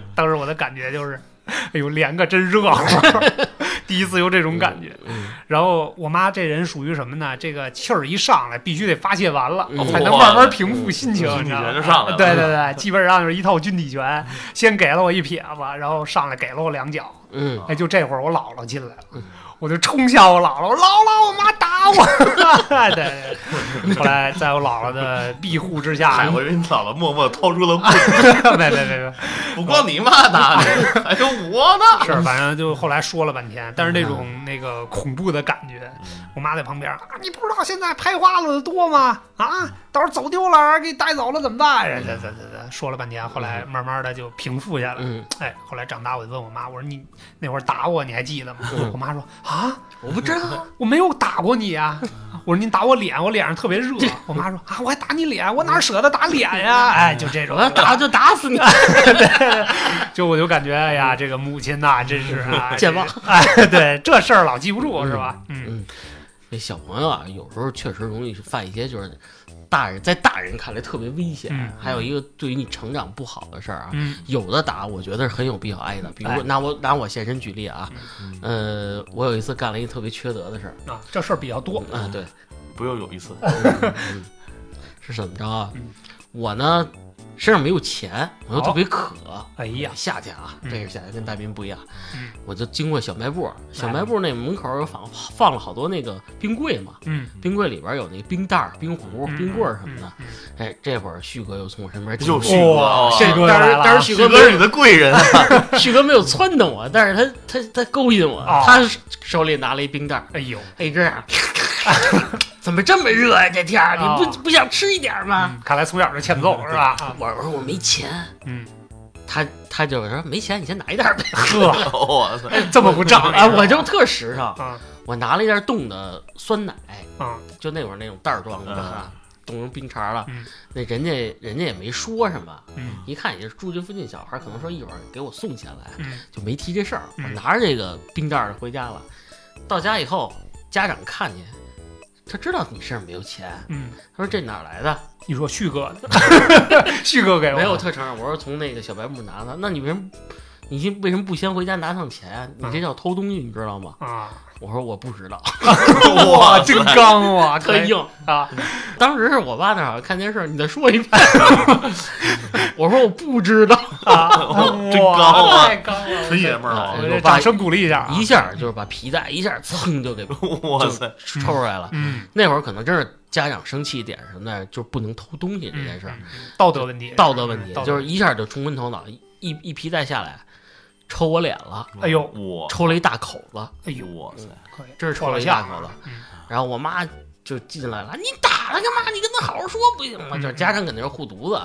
A: [LAUGHS]
B: 当时我的感觉就是，哎呦，脸可真热乎，[LAUGHS] 第一次有这种感觉。
A: 嗯
B: 然后我妈这人属于什么呢？这个气儿一上来，必须得发泄完了，
A: 嗯
B: 才能慢慢平复心情，你知道吗。对对对，基本上就是一套军体拳，先给了我一撇子，然后上来给了我两脚。
A: 嗯
B: 哎，就这会儿我姥姥进来了
A: 嗯，
B: 我就冲向我姥姥，我姥姥，我妈打我。[LAUGHS] 对对，后来在我姥姥的庇护之下
C: 哎，，我以为你姥姥默默掏出了棍，[LAUGHS]
B: 没没没没，
C: 不光你妈打你，[LAUGHS] 还有我呢。
B: 是，反正就后来说了半天，但是那种那个恐怖的感觉，我妈在旁边啊，你不知道现在拍花子的多吗？啊，到时候走丢了，给带走了怎么办？这这这这说了半天，后来慢慢的就平复下来。
A: 嗯，
B: 哎，后来长大我就问我妈，我说你那会儿打我，你还记得吗？
A: 嗯
B: 我妈说啊，
A: 我不知道，[LAUGHS]
B: 我没有打过你啊、我说您打我脸，我脸上特别热。我妈说啊，我还打你脸，我哪舍得打脸呀？哎，就这种
A: 我，要打就打死你，[LAUGHS]
B: 就我就感觉，哎呀，这个母亲呐，真是啊，[LAUGHS]
A: 健忘。
B: 哎，对，这事儿老记不住是吧？嗯
A: 嗯，这小朋友啊，有时候确实容易犯一些就是大人在大人看来特别危险，
B: 嗯
A: 还有一个对于你成长不好的事儿啊。
B: 嗯
A: 有的打，我觉得是很有必要挨的。比如拿我拿我现身举例啊，呃，我有一次干了一特别缺德的事儿
B: 啊，这事儿比较多。
A: 啊，对，
C: 不用有一次，[LAUGHS]
A: 是怎么着啊
B: 嗯？
A: 我呢身上没有钱，我又特别渴。
B: 哎呀，
A: 夏天啊，
B: 嗯
A: 这个夏天，跟大斌不一样。
B: 嗯
A: 我就经过小卖部，小卖部那门口有放放了好多那个冰柜嘛，
B: 嗯，
A: 冰柜里边有那冰袋、冰壶、
B: 嗯
A: 冰棍什么的。
B: 嗯
A: 哎，这会儿旭哥又从我身边经
C: 又
A: 过
C: 旭哥
A: 但是
B: 来了
A: 但是旭哥
C: 是你的贵人啊！[LAUGHS]
A: 旭哥没有撺掇我，但是他他他勾引我，
B: 哦
A: 他手里拿了一冰袋，
B: 哎呦，
A: 哎这样，[LAUGHS] [LAUGHS] 怎么这么热呀、这天儿？你
B: 哦
A: 不不想吃一点儿吗？
B: 嗯看来从小就欠揍是吧？啊，
A: 我我说我没钱，
B: 嗯，
A: 他他就说没钱，你先拿一袋儿呗。
B: 呵，[LAUGHS]
C: 我操！
B: 这么不仗义
A: 啊，我就特实诚，
B: 嗯。
A: 我拿了一袋冻的酸奶，
B: 嗯，
A: 就那会儿那种袋儿装的啊，冻成冰碴了。
B: 嗯。
A: 那人家人家也没说什么，
B: 嗯。
A: 一看也是住这附近小孩，可能说一会儿给我送下来，
B: 嗯。
A: 就没提这事儿。
B: 嗯。
A: 我拿着这个冰袋儿回家了，到家以后，家长看见，他知道你身上没有钱，
B: 嗯，
A: 他说这哪来的？
B: 你说旭哥的，[LAUGHS] 旭哥给我
A: 没有，特承认，我说从那个小白木拿的。那你为什么？你先为什么不先回家拿趟钱啊？你这叫偷东西，你知道吗？
B: 啊，
A: 我说我不知道，[LAUGHS]
B: 哇，真刚哇，
A: 特硬。
B: 啊，
A: 当时是我爸那儿好像看电视，你再说一遍。[LAUGHS] 我说我不知道，
B: 啊，[LAUGHS]
C: 真
B: 哇
C: 刚啊
B: 太刚了，
C: 纯爷们儿啊
B: 掌声鼓励一下啊，
A: 一下就是把皮带一下蹭就给
C: 哇塞！
A: 抽出来了。
B: 嗯，
A: 那会儿可能真是家长生气点什么的，就是不能偷东西这件事儿，
B: 道德问题，
A: 道德问题就是一下就冲昏头脑，一一皮带下来，抽我脸了，
B: 哎呦
C: 我
A: 抽了一大口子，
B: 哎呦，
C: 哇塞！
B: 可以，
A: 真是抽了一大口子。
B: 嗯
A: 然后我妈就进来了，你打他干嘛？你跟他好好说不行吗？
B: 嗯
A: 就是家长肯定是护犊子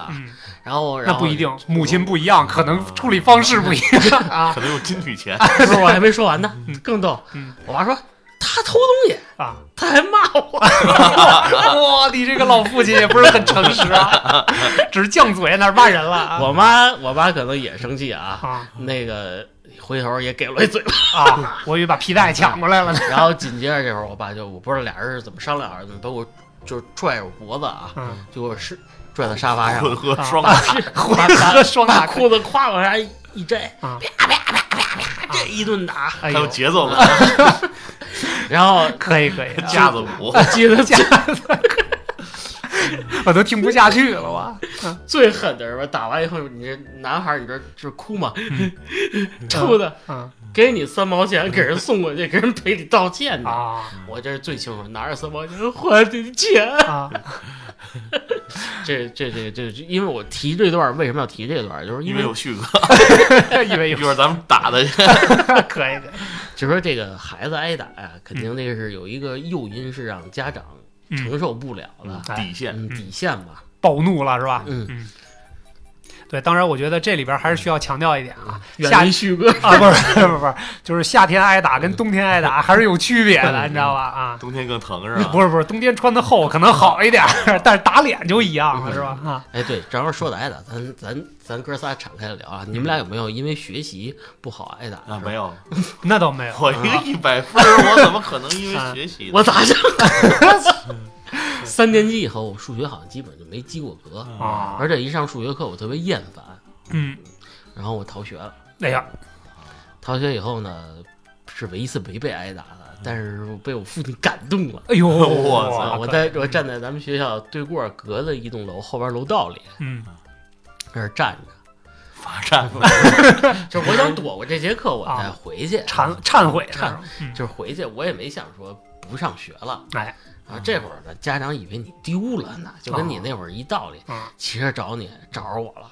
A: 然后然后
B: 那不一定，母亲不一样，可能处理方式不一样 [LAUGHS] 啊
C: 可能有金曲钱，
A: 不是我还没说完呢
B: 嗯，
A: 更逗
B: 嗯。
A: 我妈说他偷东西，
B: 啊！
A: 他还骂我。[LAUGHS]
B: 哇，你这个老父亲也不是很诚实啊，[LAUGHS] 只是犟嘴哪儿骂人了啊。
A: 我妈我妈可能也生气啊，
B: 啊。
A: 那个回头也给了我一嘴巴。
B: 啊！我以为把皮带抢过来了呢。[LAUGHS]
A: 然后紧接着这会儿，我爸就我不知道俩人是怎么商量还是怎么，把我就拽着我脖子啊，
B: 嗯，
A: 就给我是拽到沙发上，
C: 混合
B: 啊
C: 双
A: 打。
B: 混合双打
A: 把裤子胯往下一摘，
B: 啪啪啪啪啪，
A: 这一顿打，
C: 还有节奏感，
A: 然后
B: 可以可以，
C: 架子鼓，[LAUGHS] 我，
A: 记得最
B: 我都听不下去了，我
A: 最狠的是吧？打完以后，你这男孩儿你这是哭嘛，[LAUGHS] 臭的，
B: 嗯
A: 给你三毛钱，给人送过去，给人赔礼道歉的。
B: 啊
A: 我这是最清楚，拿着三毛钱还你的钱。
B: 啊，[LAUGHS]
A: 这这这这，因为我提这段，为什么要提这段？就是
C: 因
A: 因为
C: 为有旭哥，[LAUGHS]
B: 因为有
C: 一会儿咱们打的去。[LAUGHS]
B: 可以可以，
A: 就说这个孩子挨打呀，肯定这是有一个诱因是让家长承受不了的，
B: 哎
C: 底线，
A: 嗯，底线吧。
B: 暴怒了是吧？
A: 嗯
B: 嗯。对，当然我觉得这里边还是需要强调一点啊，夏
A: 远离旭哥，
B: 啊，不是不是不是，就是夏天挨打跟冬天挨打还是有区别的，[LAUGHS] 你知道吧？啊，
C: 冬天更疼是吧？
B: 不是不是，冬天穿的厚可能好一点，但是打脸就一样了，是吧？啊，
A: 哎，对，正好说的挨打，咱咱咱哥仨敞开了聊啊，你们俩有没有因为学习不好挨打？
C: 啊，没有，[LAUGHS]
B: 那倒没有。
C: 我一个一百分，我怎么可能因为学习？
A: 我咋整？[LAUGHS] [LAUGHS] 三年级以后，我数学好像基本就没及过格，
B: 啊，
A: 而且一上数学课我特别厌烦，
B: 嗯，
A: 然后我逃学了。
B: 哎呀，
A: 逃学以后呢，是唯一一次没被挨打的，但是被我父亲感动了。
B: 哎呦，[LAUGHS]
C: 我操
A: 啊！我在我站在咱们学校对过儿隔的一栋楼后边楼道里，
B: 嗯
A: 在那儿站着，
C: 罚站，[LAUGHS]
A: 就是我想躲过这节课，我再回去。
B: 忏忏悔
A: 忏就是回去，我也没想说不上学了。
B: 哎，
A: 啊，这会儿呢，家长以为你丢了呢，就跟你那会儿一道理，
B: 啊
A: 骑车找你，找着我了。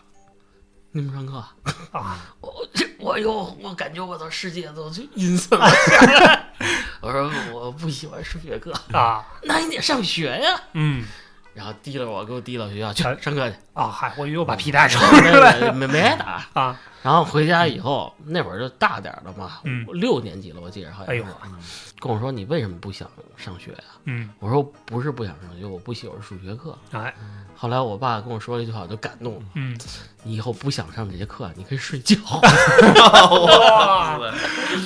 A: 你们上课？
B: 啊，[LAUGHS]
A: 我这我又我感觉我的世界都就阴森了。[LAUGHS] 我说我不喜欢数学课，
B: 啊，
A: 那你得上学呀。
B: 嗯
A: 然后提了我，给我提到学校去
B: 哎
A: 上课去。
B: 啊，嗨，我又把皮带抽
A: 没
B: 出来
A: 没没没挨打。
B: 啊，
A: 然后回家以后，那会儿就大点儿了嘛，
B: 嗯。
A: 六年级了，我记得好像是。跟我说你为什么不想上学呀、
B: 嗯，
A: 我说不是不想上学，我不喜欢数学课。
B: 哎，
A: 后来我爸跟我说了一句话，我就感动了。
B: 嗯，
A: 你以后不想上这节课，你可以睡觉。
B: 哇，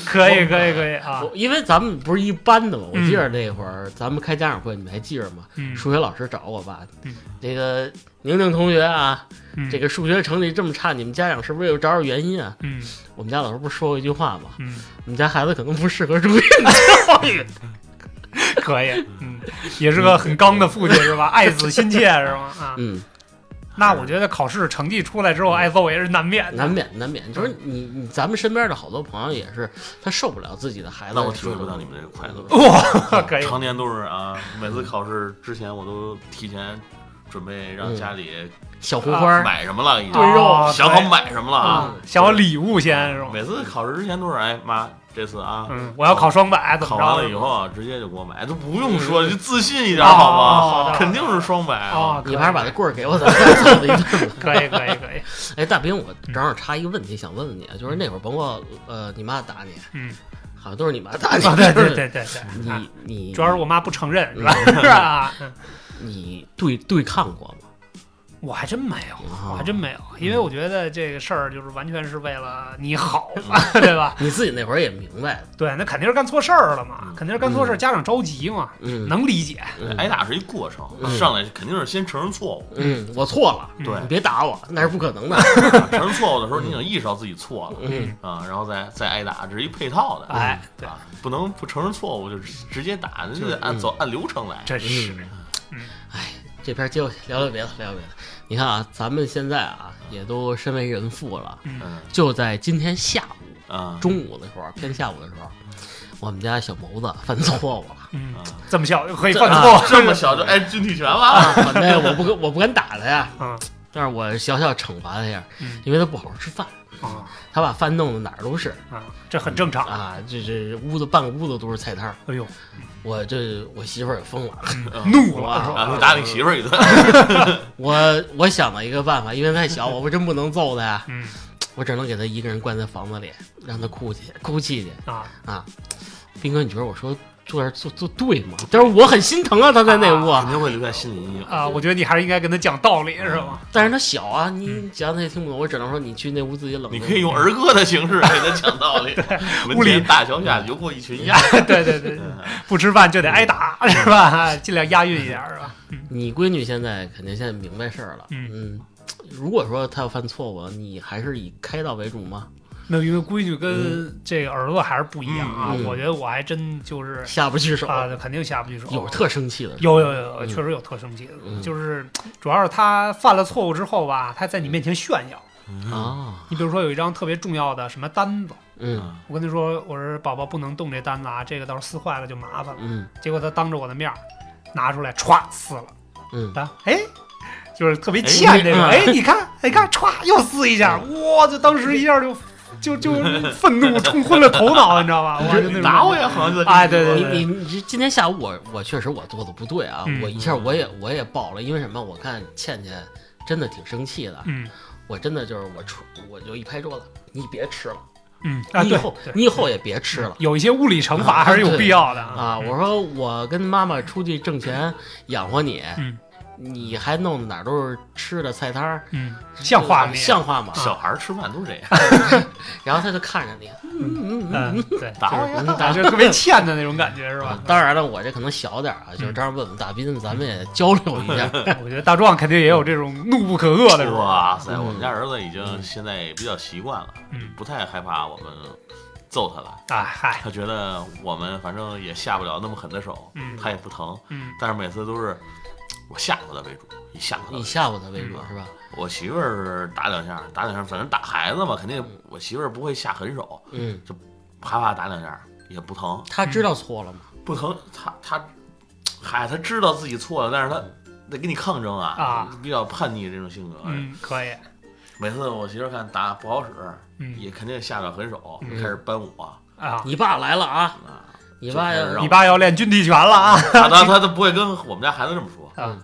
B: 可以可以可以啊，
A: 因为咱们不是一班的嘛，我
B: 嗯
A: 记得那会儿咱们开家长会，你们还记着吗？
B: 嗯，
A: 数学老师找我爸
B: 嗯，
A: 这个宁宁同学啊，
B: 嗯
A: 这个数学成绩这么差，你们家长是不是有找找原因啊？
B: 嗯
A: 我们家老师不是说过一句话吗？
B: 嗯，
A: 我们家孩子可能不适合住院教育。[LAUGHS]
B: 可以，嗯，也是个很刚的父亲是吧？[LAUGHS] 爱子心切是吗？啊，
A: 嗯，
B: 那我觉得考试成绩出来之后挨揍也是难免的，
A: 难免难免，就是你你咱们身边的好多朋友也是，他受不了自己的孩子
C: 那我体会不到你们这个快乐。
B: 哇，[LAUGHS] 可以，
C: 常年都是啊，每次考试之前我都提前准备让家里
A: 小红花儿，
C: 买什么了，已经
A: 炖肉
B: 啊
C: 想好买什么了啊。
B: 嗯想好礼物先是吧？
C: 每次考试之前都是哎妈，这次啊，
B: 嗯，我要考双百，怎么？
C: 考完了以后啊，直接就给我买，都不用说，就自信一点
B: 哦
C: 好吗？肯定是双百啊。
B: 哦，
A: 你还是把那棍儿给我，咱们再揍他一顿吧。[LAUGHS]
B: 可以可以可以，
A: 哎，大兵，我正好插一个问题想问问你啊，就是那会儿甭管呃你妈打你，
B: 嗯，
A: 好像都是你妈打你，[LAUGHS]
B: 啊对对对对
A: 你你
B: 主要是我妈不承认是吧？是吧？[LAUGHS] 嗯
A: 你对对抗过吗？
B: 我还真没有，
A: 啊。
B: 我还真没有，因为我觉得这个事儿就是完全是为了你好嘛，[LAUGHS] 对吧？
A: 你自己那会儿也明白，
B: 对，那肯定是干错事儿了嘛，肯定是干错事儿，
A: 嗯。
B: 家长着急嘛，
A: 嗯。
B: 能理解。
A: 嗯。
C: 挨打是一过程，
A: 嗯。
C: 上来肯定是先承认错误。
A: 嗯，我错了，
B: 嗯。
C: 对
A: 你别打我，那是不可能的。[LAUGHS]
C: 承认错误的时候，你已经意识到自己错了
A: 嗯，
C: 啊，然后再再挨打，这是一配套的。
B: 哎，对，
C: 啊，不能不承认错误就直直接打，那就得按
A: 嗯。
C: 走按流程来。
B: 真是，
A: 这边接过去聊聊别的，聊聊别的。你看啊，咱们现在啊也都身为人父了，
C: 嗯。
A: 就在今天下午
C: 啊，
A: 中午的时候，偏下午的时候，我们家小谋子犯错误了。
B: 嗯
C: 啊，
B: 这么小就可以犯错，
C: 这么小就挨军体拳了，
A: 啊，那我不敢我不敢打他呀，
B: 嗯
A: 但是我小小惩罚他一下，
B: 嗯。
A: 因为他不好好吃饭，
B: 啊。
A: 他把饭弄得哪儿都是
B: 啊，这很正常。
A: 啊，这这屋子半个屋子都是菜摊儿。
B: 哎呦，
A: 我这我媳妇儿也疯了，
B: 怒了是
C: 啊，打你媳妇儿一顿，[LAUGHS]
A: 我我想了一个办法，因为太小，我不真不能揍他呀，
B: 嗯。
A: 我只能给他一个人关在房子里，让他哭去哭泣去
B: 啊，
A: 啊。斌哥，你觉得我说做点做做对吗？但是我很心疼啊，他在那屋
C: 肯
A: 啊，
C: 定会留下心理阴影
B: 啊，我觉得你还是应该跟他讲道理，是吧？
A: 但是他小啊，你讲他也听不懂，我只能说你去那屋自己冷静。
C: 你可以用儿歌的形式给他讲道理。[LAUGHS] 门
B: 屋里
C: 大桥下游过一群鸭。[LAUGHS]
B: 对对对，[LAUGHS]
C: 嗯
B: 不吃饭就得挨打，是吧？尽量押韵一点，是吧？
A: 你闺女现在肯定现在明白事儿了，
B: 嗯
A: 嗯。如果说她要犯错误，你还是以开导为主吗？
B: 没有，因为规矩跟这个儿子还是不一样啊。
A: 嗯嗯
B: 我觉得我还真就是
A: 下不去手，
B: 啊，肯定下不去手。
A: 有特生气的，
B: 有有有确实有特生气的，
A: 嗯
B: 就是主要是他犯了错误之后吧，他在你面前炫耀。
A: 啊，
B: 你比如说有一张特别重要的什么单子，
A: 嗯
B: 我跟他说，我说宝宝不能动这单子啊，这个到时候撕坏了就麻烦了。
A: 嗯
B: 结果他当着我的面儿拿出来，歘撕了，
A: 嗯，
B: 啊，哎。就是特别欠这个，
A: 哎
B: 哎，你看，你，看，歘，又撕一下，哇，就当时一下就就就愤怒冲昏了头脑，你知道吧？我，就那种
C: 打我也，好像就
B: 哎对对
A: 你
B: 对
A: 你你今天下午我我确实我做的不对啊，
B: 嗯
A: 我一下我也我也爆了，因为什么？我看倩倩真的挺生气的，
B: 嗯
A: 我真的就是我出我就一拍桌子，你别吃了，
B: 嗯啊，
A: 你以后，你以后也别吃了。
B: 有一些物理惩罚还是有必要的
A: 啊！我说我跟妈妈出去挣钱养活你，
B: 嗯
A: 你还弄的哪儿都是吃的菜摊儿，
B: 嗯，像话吗？
A: 像话吗？
C: 小孩儿吃饭都是这样，[LAUGHS]
A: 然后他就看着你，嗯嗯嗯
B: 嗯，对，
C: 打我呀
A: 嗯
B: 啊，就特别欠的那种感觉是吧？
A: 当然了，我这可能小点儿啊，就是这样问问大斌，咱们也交流一下。[LAUGHS]
B: 我觉得大壮肯定也有这种怒不可遏的时候。
C: 哇塞，
A: 嗯
C: 我们家儿子已经现在也比较习惯了，
B: 嗯
C: 不太害怕我们揍他了。
B: 啊，嗨，
C: 他觉得我们反正也下不了那么狠的手，
B: 嗯
C: 他也不疼，
B: 嗯
C: 但是每次都是我吓唬他为主，以吓唬他为主。
A: 以吓唬他为主是吧？
C: 我媳妇儿打两下，打两下，反正打孩子嘛，肯定我媳妇儿不会下狠手，
A: 嗯，就
C: 啪啪打两下也不疼，
A: 他知道错了吗？
C: 不疼，他他，嗨，他知道自己错了，但是他得跟你抗争啊，
B: 啊
C: 比较叛逆这种性格。
B: 嗯，可以，
C: 每次我媳妇儿看打不好使，
B: 嗯
C: 也肯定下不了狠手，
B: 嗯
C: 开始搬我
B: 啊，
A: 你爸来了啊！
C: 啊。
A: 你爸要
B: 你爸要练军体拳了啊！
C: 他他他都不会跟我们家孩子这么说，
B: 啊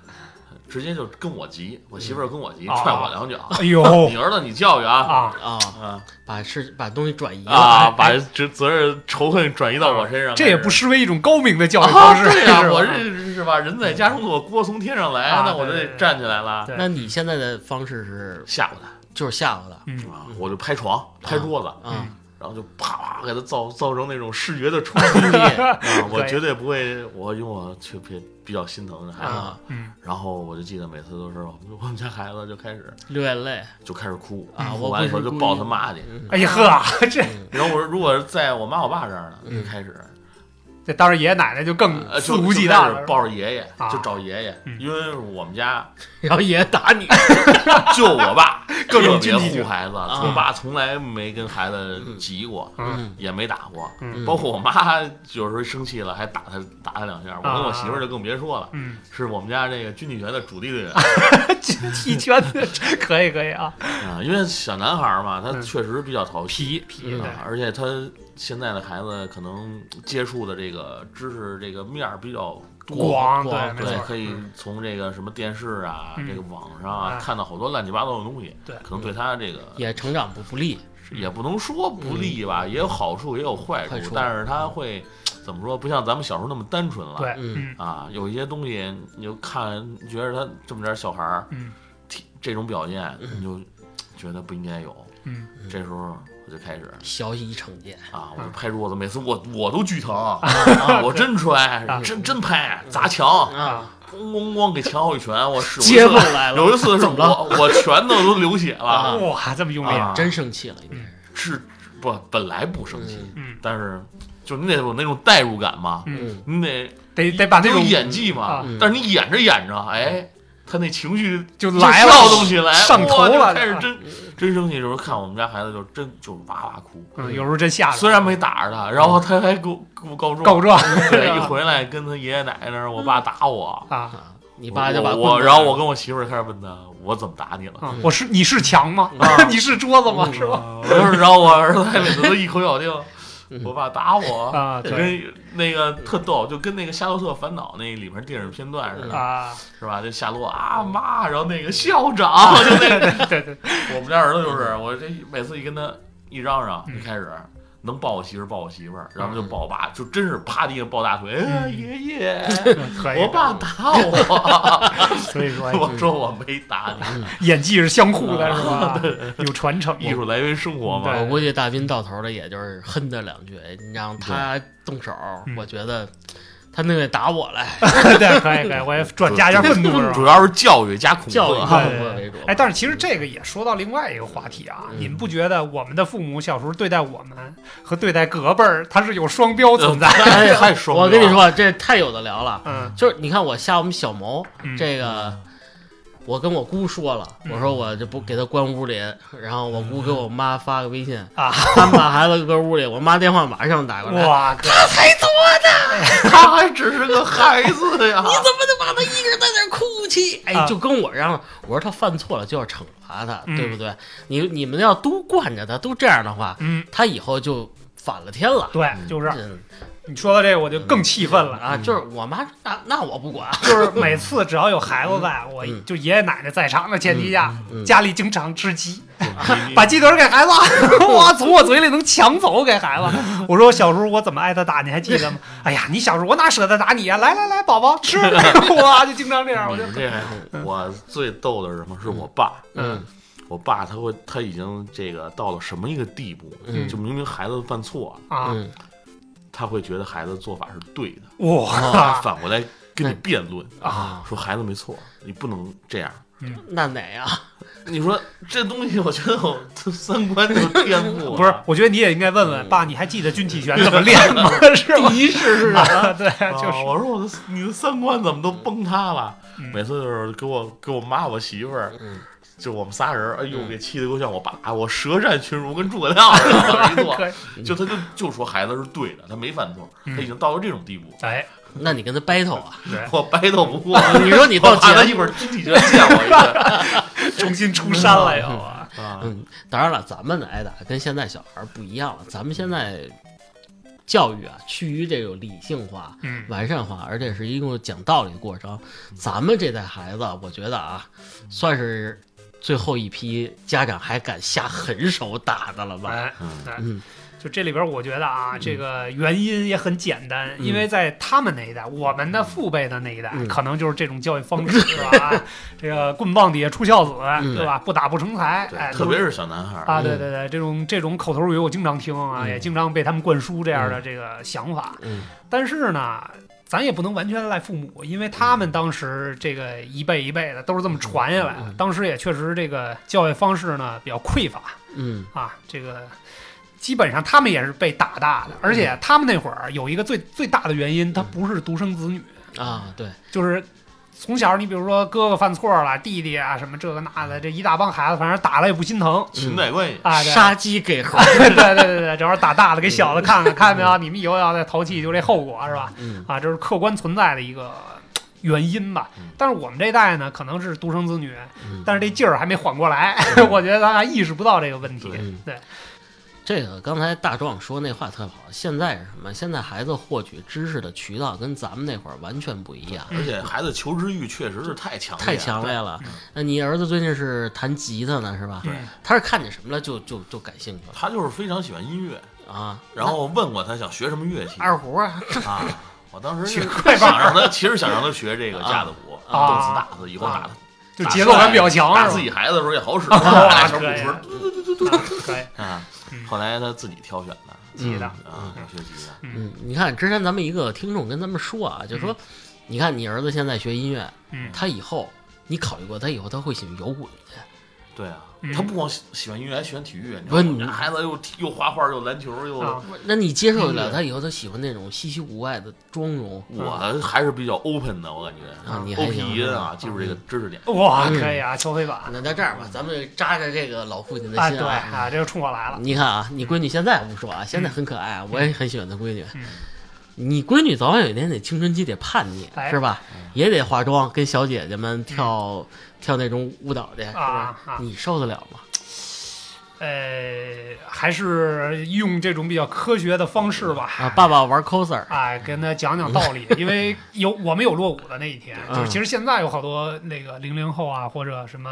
C: 直接就跟我急，我媳妇儿跟我急，
B: 啊
C: 踹我两脚。
B: 哎呦
C: 你儿子你教育啊
B: 啊，
A: 啊，
C: 啊
A: 把事把东西转移了
C: 啊！把这责任仇恨转移到我身上，
B: 这也不失为一种高明的教育
C: 啊
B: 方式。
C: 对呀，我这是吧？人在家中坐，锅从天上来，
B: 啊
C: 那我就得站起来了，
A: 那你现在的方式是
C: 吓唬他
A: 就是吓唬他
B: 嗯
C: 啊！我就拍床、拍桌子，
A: 啊？
C: 然后就啪啪给他造造成那种视觉的冲击力 [LAUGHS] 啊！我绝对不会，我因为我特别比较心疼这孩子，
A: 啊，
B: 嗯
C: 然后我就记得每次都是我们家孩子就开始 [LAUGHS]
A: 流眼泪
C: 就开始哭
A: 啊
C: 哭
A: 我
C: 完以后就抱他妈去。
A: 嗯
B: 哎呀呵，这
C: 然后我如果是在我妈我爸这儿呢，
A: 嗯
C: 就开始
B: 这当时爷爷奶奶就更
C: 呃
B: 肆无忌惮了。
C: 抱着爷爷
B: 啊。
C: 就找爷爷
B: 嗯，
C: 因为我们家 [LAUGHS]
A: 然后爷爷打你，[LAUGHS]
C: 就我爸 [LAUGHS]
B: 各种
C: 特别护孩子，
A: 啊。
C: 我爸从来没跟孩子急过，
B: 嗯。
C: 也没打过，
B: 嗯。
C: 包括我妈有时候生气了还打他打他两下，我跟我媳妇儿就更别说了，
B: 嗯，
C: 是我们家这个军体拳的主力队员
B: 军体拳的可以可以啊，
C: 啊，因为小男孩嘛，他
B: 嗯。
C: 确实比较淘气。
B: 皮皮
C: 而且他现在的孩子可能接触的这个知识这个面儿比较多，
B: 广对
A: 广
C: 对，可以
B: 嗯
C: 从这个什么电视啊、
B: 嗯
C: 这个网上啊
B: 哎
C: 看到好多乱七八糟的东西，
B: 对
C: 可能对他这个
A: 也成长不不利。
C: 也不能说不利吧，也有好处也有坏
A: 坏处
C: 但是他会怎么说？不像咱们小时候那么单纯了，
B: 对，
A: 嗯
B: 嗯
C: 啊，有一些东西你就看觉得他这么点小孩儿
B: 嗯
C: 这种表现，你就觉得不应该有，
B: 嗯
C: 这时候我就开始
A: 小以惩戒
C: 啊，我就拍桌子，每次我我都巨疼，我真摔
B: 啊，
C: 真真拍，砸墙，
A: 啊！
C: 咣咣咣给墙好几拳，我使
A: 接过来了，
C: 有一次是
A: 怎么了？
C: 我我拳头都流血了，
A: 啊
B: 哇，这么用力，
C: 啊
A: 真生气了，应该是。
C: 是不本来不生气，
B: 嗯
C: 但是就你得有那种代入感嘛，你得
B: 得得把那种
C: 有演技嘛
B: 啊，
C: 但是你演着演着，哎，他那情绪就
B: 就来了，
C: 调动起来，
B: 上头了，
C: 开始真真生气。有时候看我们家孩子就真就哇哇哭，
B: 嗯，有时候真吓人，
C: 虽然没打着他，然后他还给我给我告状，
B: 告状
C: 对，[LAUGHS] 一回来跟他爷爷奶奶那儿，我爸打我，
B: 啊
A: 啊，你爸就把
C: 我我，然后我跟我媳妇儿开始问他，我怎么打你了？
B: 啊！我是你是墙吗
C: 啊？[LAUGHS]
B: 你是桌子吗？
A: 嗯
B: 是吧？
C: 然后我儿子还每次都一口咬定
A: 嗯
C: 我爸打我。
B: 啊对。
C: 跟那个特逗，就跟那个《夏洛特烦恼》那里面电影片段似的，
B: 啊，
C: 是吧？就夏洛啊妈，然后那个校长，[LAUGHS] 就那个
B: 对对，
C: 我们家儿子就是我这每次一跟他一嚷嚷，
B: 嗯
C: 一开始能抱我媳妇儿抱我媳妇儿，然后就抱我爸，就真是趴地上抱大腿，哎爷爷，[LAUGHS] 我爸打我，[LAUGHS]
B: 所以说
C: 我说我没打你，
B: 演技是相互的，是吧？[LAUGHS] 有传承。
C: 艺术来源于生活嘛。
A: 我估计大斌到头的也就是哼他两句，你让他动手
B: 嗯，
A: 我觉得他那个打我来，[LAUGHS]
B: 对，可以可以，我也转加一下愤怒？
C: 主要是教育加恐
A: 教育为主。
B: 哎，但是其实这个也说到另外一个话题啊，
A: 嗯
B: 你们不觉得我们的父母小时候对待我们和对待隔辈儿，他是有双标存在？
C: 太太双
A: 我跟你，说，这太有的聊了。
B: 嗯
A: 就是你看，我下我们小谋
B: 嗯
A: 这个，我跟我姑说了，
B: 嗯。
A: 我说我就不给他关屋里，然后我姑给我妈发个微信，
B: 啊，
A: 他们把孩子搁屋里，我妈电话马上打过来，
B: 哇，他才多大
C: 他还只是个孩子呀，
A: 你怎么就把他一个人在那哭泣？哎，
B: 啊。
A: 就跟我嚷嚷，我说他犯错了就要惩罚他，
B: 嗯。
A: 对不对？你你们要都惯着他，都这样的话，
B: 嗯，
A: 他以后就反了天了。
B: 对，就是。
A: 嗯，
B: 你说到这个，我就更气愤了。
A: 啊，就是我妈那那我不管，[LAUGHS]
B: 就是每次只要有孩子在，我
A: 嗯
B: 就爷爷奶奶在场的前提下，
A: 嗯
B: 家里经常吃鸡，[LAUGHS] 把鸡腿给孩子，[LAUGHS] 哇，从我嘴里能抢走给孩子。我说我小时候我怎么挨他打，你还记得吗？哎呀，你小时候我哪舍得打你呀？来来来，宝宝吃，哇，就经常这样。我就
C: 这我最逗的是什么？是我爸，
A: 嗯
C: 我爸他会他已经这个到了什么一个地步？
A: 嗯
C: 就明明孩子犯错，
B: 啊，
A: 嗯
C: 他会觉得孩子做法是对的，
B: 哇，
A: 哦
C: 反过来跟你辩论
B: 啊，
C: 说孩子没错，你不能这样。
A: 那哪呀？
C: 你说这东西，我觉得我这三观就颠覆了。
B: 不是，我觉得你也应该问问爸，你还记得军体拳怎么练吗？[LAUGHS] 是吗？
A: 第一式是啥？
B: 啊，对，
C: 啊，
B: 就是
C: 我说我的你的三观怎么都崩塌了？
B: 嗯
C: 每次就是给我给我妈我媳妇儿，
A: 嗯
C: 就我们仨人，哎呦，
A: 嗯。
C: 给气得够呛。我爸我舌战群儒，跟诸葛亮似的往那儿一坐，就他就就说孩子是对的，他没犯错，
B: 嗯。
C: 他已经到了这种地步，
B: 哎，
A: 那你跟他 battle 啊？
B: 对，
C: 我掰斗不过。[LAUGHS]
A: 你说你
C: 我
A: 到节目，
C: 怕他一会儿肢体拳见我一个 [LAUGHS]
B: 重新出山了又啊，
C: 啊，
A: 嗯，当然了，咱们的挨打跟现在小孩儿不一样了，咱们现在教育啊趋于这种理性化、
B: 嗯，
A: 完善化，而且是一个讲道理的过程。咱们这代孩子，我觉得啊，算是最后一批家长还敢下狠手打的了吧？
B: 哎，
C: 嗯。
B: 就这里边，我觉得啊，这个原因也很简单，
A: 嗯。
B: 因为在他们那一代，我们的父辈的那一代，
A: 嗯。
B: 可能就是这种教育方式，[LAUGHS] 是吧？啊这个棍棒底下出孝子，
A: 嗯。
B: 对吧？不打不成才，哎，
C: 特别是小男孩
B: 啊，
A: 嗯。
B: 对对对，这种这种口头语我经常听啊，
A: 嗯。
B: 也经常被他们灌输这样的这个想法。
A: 嗯。
B: 但是呢，咱也不能完全赖父母，因为他们当时这个一辈一辈的都是这么传下来的当时也确实这个教育方式呢比较匮乏
A: 嗯。
B: 啊，这个。基本上他们也是被打大的，而且他们那会儿有一个最最大的原因，他不是独生子女，
A: 啊，对，
B: 就是从小你比如说哥哥犯错了，弟弟啊什么这个那的，这一大帮孩子，反正打了也不心疼
C: 裙带关系，
B: 啊，
A: 杀鸡给猴。[LAUGHS]
B: 对对对对对，正好打大的给小的看看，看见没有？你们以后要再淘气，就这后果是吧？
A: 嗯
B: 啊，这是客观存在的一个原因吧
C: 嗯。
B: 但是我们这代呢，可能是独生子女，
A: 嗯，
B: 但是这劲儿还没缓过来，[LAUGHS] 我觉得咱还意识不到这个问题
C: 对。
A: 这个刚才大壮说那话特好，现在是什么？现在孩子获取知识的渠道跟咱们那会儿完全不一样，
C: 而且孩子求知欲确实是太强烈了，
A: 太强烈了。那你儿子最近是弹吉他呢，是吧？
B: 对
A: 他是看见什么了就就就感兴趣了
C: 他就是非常喜欢音乐，
A: 啊。
C: 然后问过他想学什么乐器
A: 二胡啊，
C: 啊。我当时想让他，其实想让他学这个架子鼓、
B: 啊
C: 动次打次，以后打
B: 就节奏感比较强，
C: 打自己孩子的时候也好使，
B: 啊
C: 打小鼓
B: 可以
C: 槌
B: 啊可以
C: 啊
B: 嗯。
C: 后来他自己挑选的。
B: 记的。
C: 啊，学吉的。
A: 嗯，你看之前咱们一个听众跟咱们说啊，就说，你看你儿子现在学音乐，
B: 嗯，
A: 他以后你考虑过他以后他会喜欢摇滚去？
C: 对啊
B: 嗯，
C: 他不光喜喜欢音乐，还喜欢体育。
A: 不是你
C: 道吗我们家孩子又又画画又篮球又，
B: 啊
A: 那你接受得了
C: 嗯
A: 他以后他喜欢那种稀奇古怪的妆容？
C: 我还是比较 open 的，我感觉
A: 啊你还行
C: 啊，记住这个知识点。
B: 哇，
A: 嗯
B: 可以啊，敲飞板
A: 那那这样吧，咱们扎着这个老父亲的心
B: 啊，对
A: 啊。
B: 啊，这就冲我来了。
A: 你看啊，你闺女现在不说啊，现在很可爱啊，我也很喜欢她闺女。
B: 嗯
A: 你闺女早晚有一天得青春期得叛逆，
B: 哎
A: 是吧？也得化妆，跟小姐姐们跳、跳那种舞蹈去，是吧？
B: 啊啊
A: 你受得了吗？
B: 呃，还是用这种比较科学的方式吧。
A: 啊，爸爸玩 coser，
B: 哎，跟他讲讲道理，[LAUGHS] 因为有我们有落伍的那一天，
A: 嗯
B: 就是其实现在有好多那个零零后啊，或者什么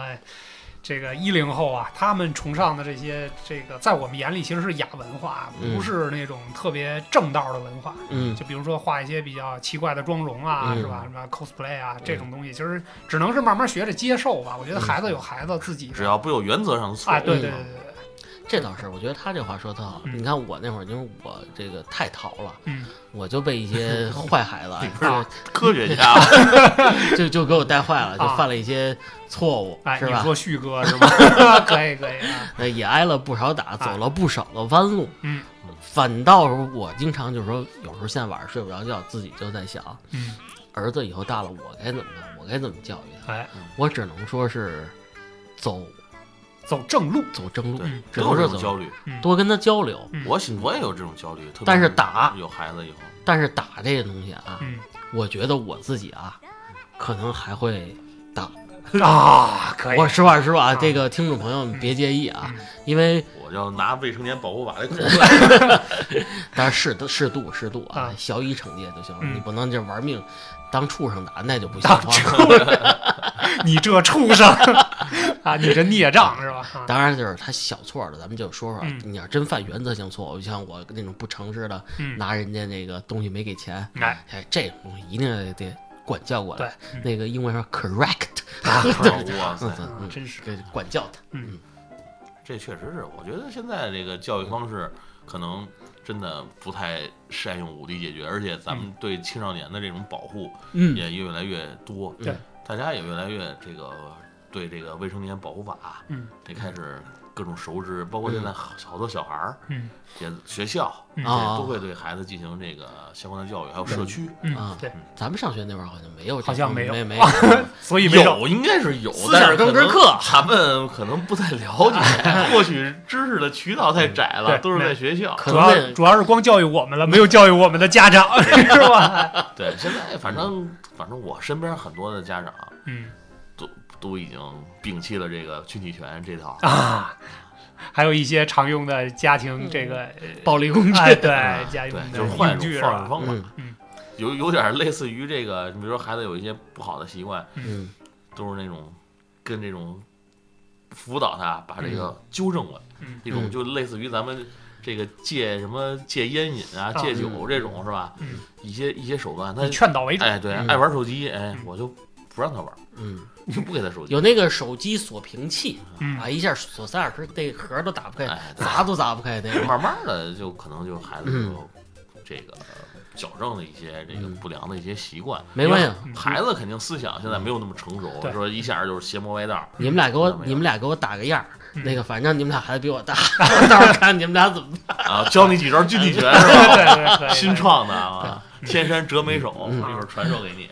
B: 这个一零后啊，他们崇尚的这些这个，在我们眼里其实是亚文化，
A: 嗯
B: 不是那种特别正道的文化。
A: 嗯
B: 就比如说画一些比较奇怪的妆容啊，
A: 嗯
B: 是吧？什么 cosplay 啊这种东西，其实只能是慢慢学着接受吧。我觉得孩子有孩子自己
C: 只要不有原则上的错误，
B: 啊，对对对，
A: 这倒是，我觉得他这话说特好。
B: 嗯
A: 你看我那会儿，因为我这个太淘了，
B: 嗯
A: 我就被一些坏孩子
C: 你不是
A: 啊，
C: 科学家，[LAUGHS]
A: 就就给我带坏了，就
B: 啊
A: 犯了一些错误，
B: 哎，
A: 是吧？
B: 你说旭哥是吗？[LAUGHS] 可以可以啊，
A: 呃，也挨了不少打，走了不少的弯路。
B: 嗯，
A: 反倒是我经常就是说，有时候现在晚上睡不着觉，自己就在想，
B: 嗯，
A: 儿子以后大了，我该怎么办？我该怎么教育他？
B: 哎，
A: 我只能说是走
B: 走正路，
A: 走正路只能是走，
C: 焦虑。
A: 多跟他交流。
B: 嗯。
C: 我喜我也有这种焦虑，
A: 但是打
C: 有孩子以后，
A: 但是打这个东西啊，
B: 嗯。
A: 我觉得我自己啊，可能还会打，
B: 啊，可以。
A: 我实话实说啊，
B: 啊
A: 这个听众朋友们别介意啊，
B: 嗯。
A: 因为
C: 我要拿未成年保护法的口子。[LAUGHS]
A: 但是适度适度适度啊
B: 啊，
A: 小以惩戒就行了，
B: 嗯。
A: 你不能就玩命当畜生打，那就不行
B: 当
A: 了。[LAUGHS]
B: 畜生，你这畜生啊，你这孽障是吧？啊。
A: 当然，就是他小错了，咱们就说说。
B: 嗯。
A: 你要真犯原则性错误，就像我那种不诚实的，
B: 嗯，
A: 拿人家那个东西没给钱，
B: 哎，
A: 哎，这种东西一定得得管教过来。那个英文说 correct，[LAUGHS]
C: 哇塞
B: 真是。
A: 给管教他。
B: 嗯。
C: 这确实是，我觉得现在这个教育方式可能真的不太善用武力解决，而且咱们对青少年的这种保护
A: 嗯，
C: 也越来越多，
B: 对，
C: 大家也越来越这个对这个未成年保护法
B: 嗯
C: 也开始各种熟知，包括现在好好多小孩儿
B: 嗯
C: 也学校
B: 嗯
A: 啊
C: 都会对孩子进行这个相关的教育，还有社区。
B: 嗯
A: 啊，
B: 对，
A: 咱们上学那会儿好像没有，
B: 好像没有
A: 没没 [LAUGHS] 有。
B: 所以没有
C: 有应该是有，
A: 思想政治课
C: 咱们可能不太了解，[LAUGHS] 获取知识的渠道太窄了，
B: 对
C: 都是在学校。
B: 主要
A: 可能那
B: 主要是光教育我们了，没有教育我们的家长，[LAUGHS] 是吧？
C: 对，现在反正反正我身边很多的家长
B: 嗯。
C: 都都已经摒弃了这个群体权这套。
B: 啊，还有一些常用的家庭这个，
A: 暴力工具。
B: 哎，对
C: 啊
B: 家用
C: 对，就是换一种？方式方法
A: 嗯，
B: 嗯。
C: 有有点类似于这个，你比如说孩子有一些不好的习惯，
A: 嗯。
C: 都是那种跟这种辅导他把这个纠正过来，
B: 嗯。
C: 一种
A: 嗯。
C: 就类似于咱们这个戒什么戒烟瘾啊、
B: 啊
C: 戒酒这种是吧？
B: 嗯，
C: 一些一些手段，他
B: 劝导为主。
C: 哎对
A: 嗯
C: 爱玩手机，哎
B: 嗯
C: 我就不让他玩，
A: 嗯，[LAUGHS]
C: 就不给他手机。
A: 有那个手机锁屏器
B: 嗯
A: 啊，一下锁三小时，这盒都打不开，
C: 哎，
A: 砸都砸不开那个。
C: 慢慢的就可能就孩子
A: 嗯
C: 就这个矫正的一些这个
A: 嗯
C: 不良的一些习惯。
A: 没关系，
B: 嗯
C: 孩子肯定思想现在没有那么成熟，
B: 对
C: 说一下就是邪魔歪道。
A: 你们俩给我，你们俩给我打个样儿。
B: 嗯
A: 那个，反正你们俩孩子比我大，[LAUGHS] 到时候看你们俩怎么办。
C: 啊，教你几招军体拳 [LAUGHS] 是吧？
B: 对对，对
C: 新创的啊，天山折梅手，
A: 嗯
C: 一会儿传授给你。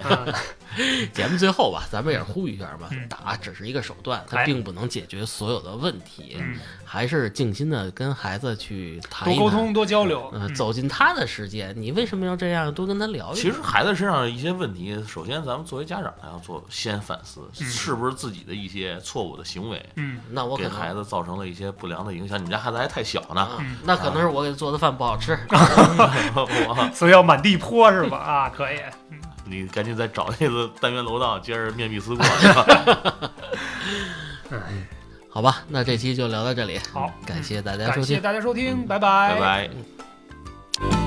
B: 嗯 [LAUGHS]
A: 节目最后吧，咱们也是呼吁一下吧
B: 嗯，
A: 打只是一个手段，它
B: 哎
A: 并不能解决所有的问题，
B: 嗯，
A: 还是静心的跟孩子去谈。
B: 多沟通，多交流。
A: 嗯，
B: 嗯
A: 走进他的世界，你为什么要这样？多跟他聊一聊。
C: 其实孩子身上的一些问题，首先咱们作为家长要做先反思，
B: 嗯
C: 是不是自己的一些错误的行为
B: 嗯
A: 那我给
C: 孩子造成了一些不良的影响。你们家孩子还太小呢，
A: 那可能是我给他做的饭不好吃。[LAUGHS] [LAUGHS]
B: 所以要满地泼是吧？啊，可以。
C: 你赶紧再找那个单元楼道，接着面壁思过。[LAUGHS] 是吧 [LAUGHS]
A: 好吧，那这期就聊到这里。
B: 好
A: 感谢大家收听
B: 感谢
A: 收听。
B: 大家收听，
C: 嗯
B: 拜
C: 拜
B: 拜。
C: 拜。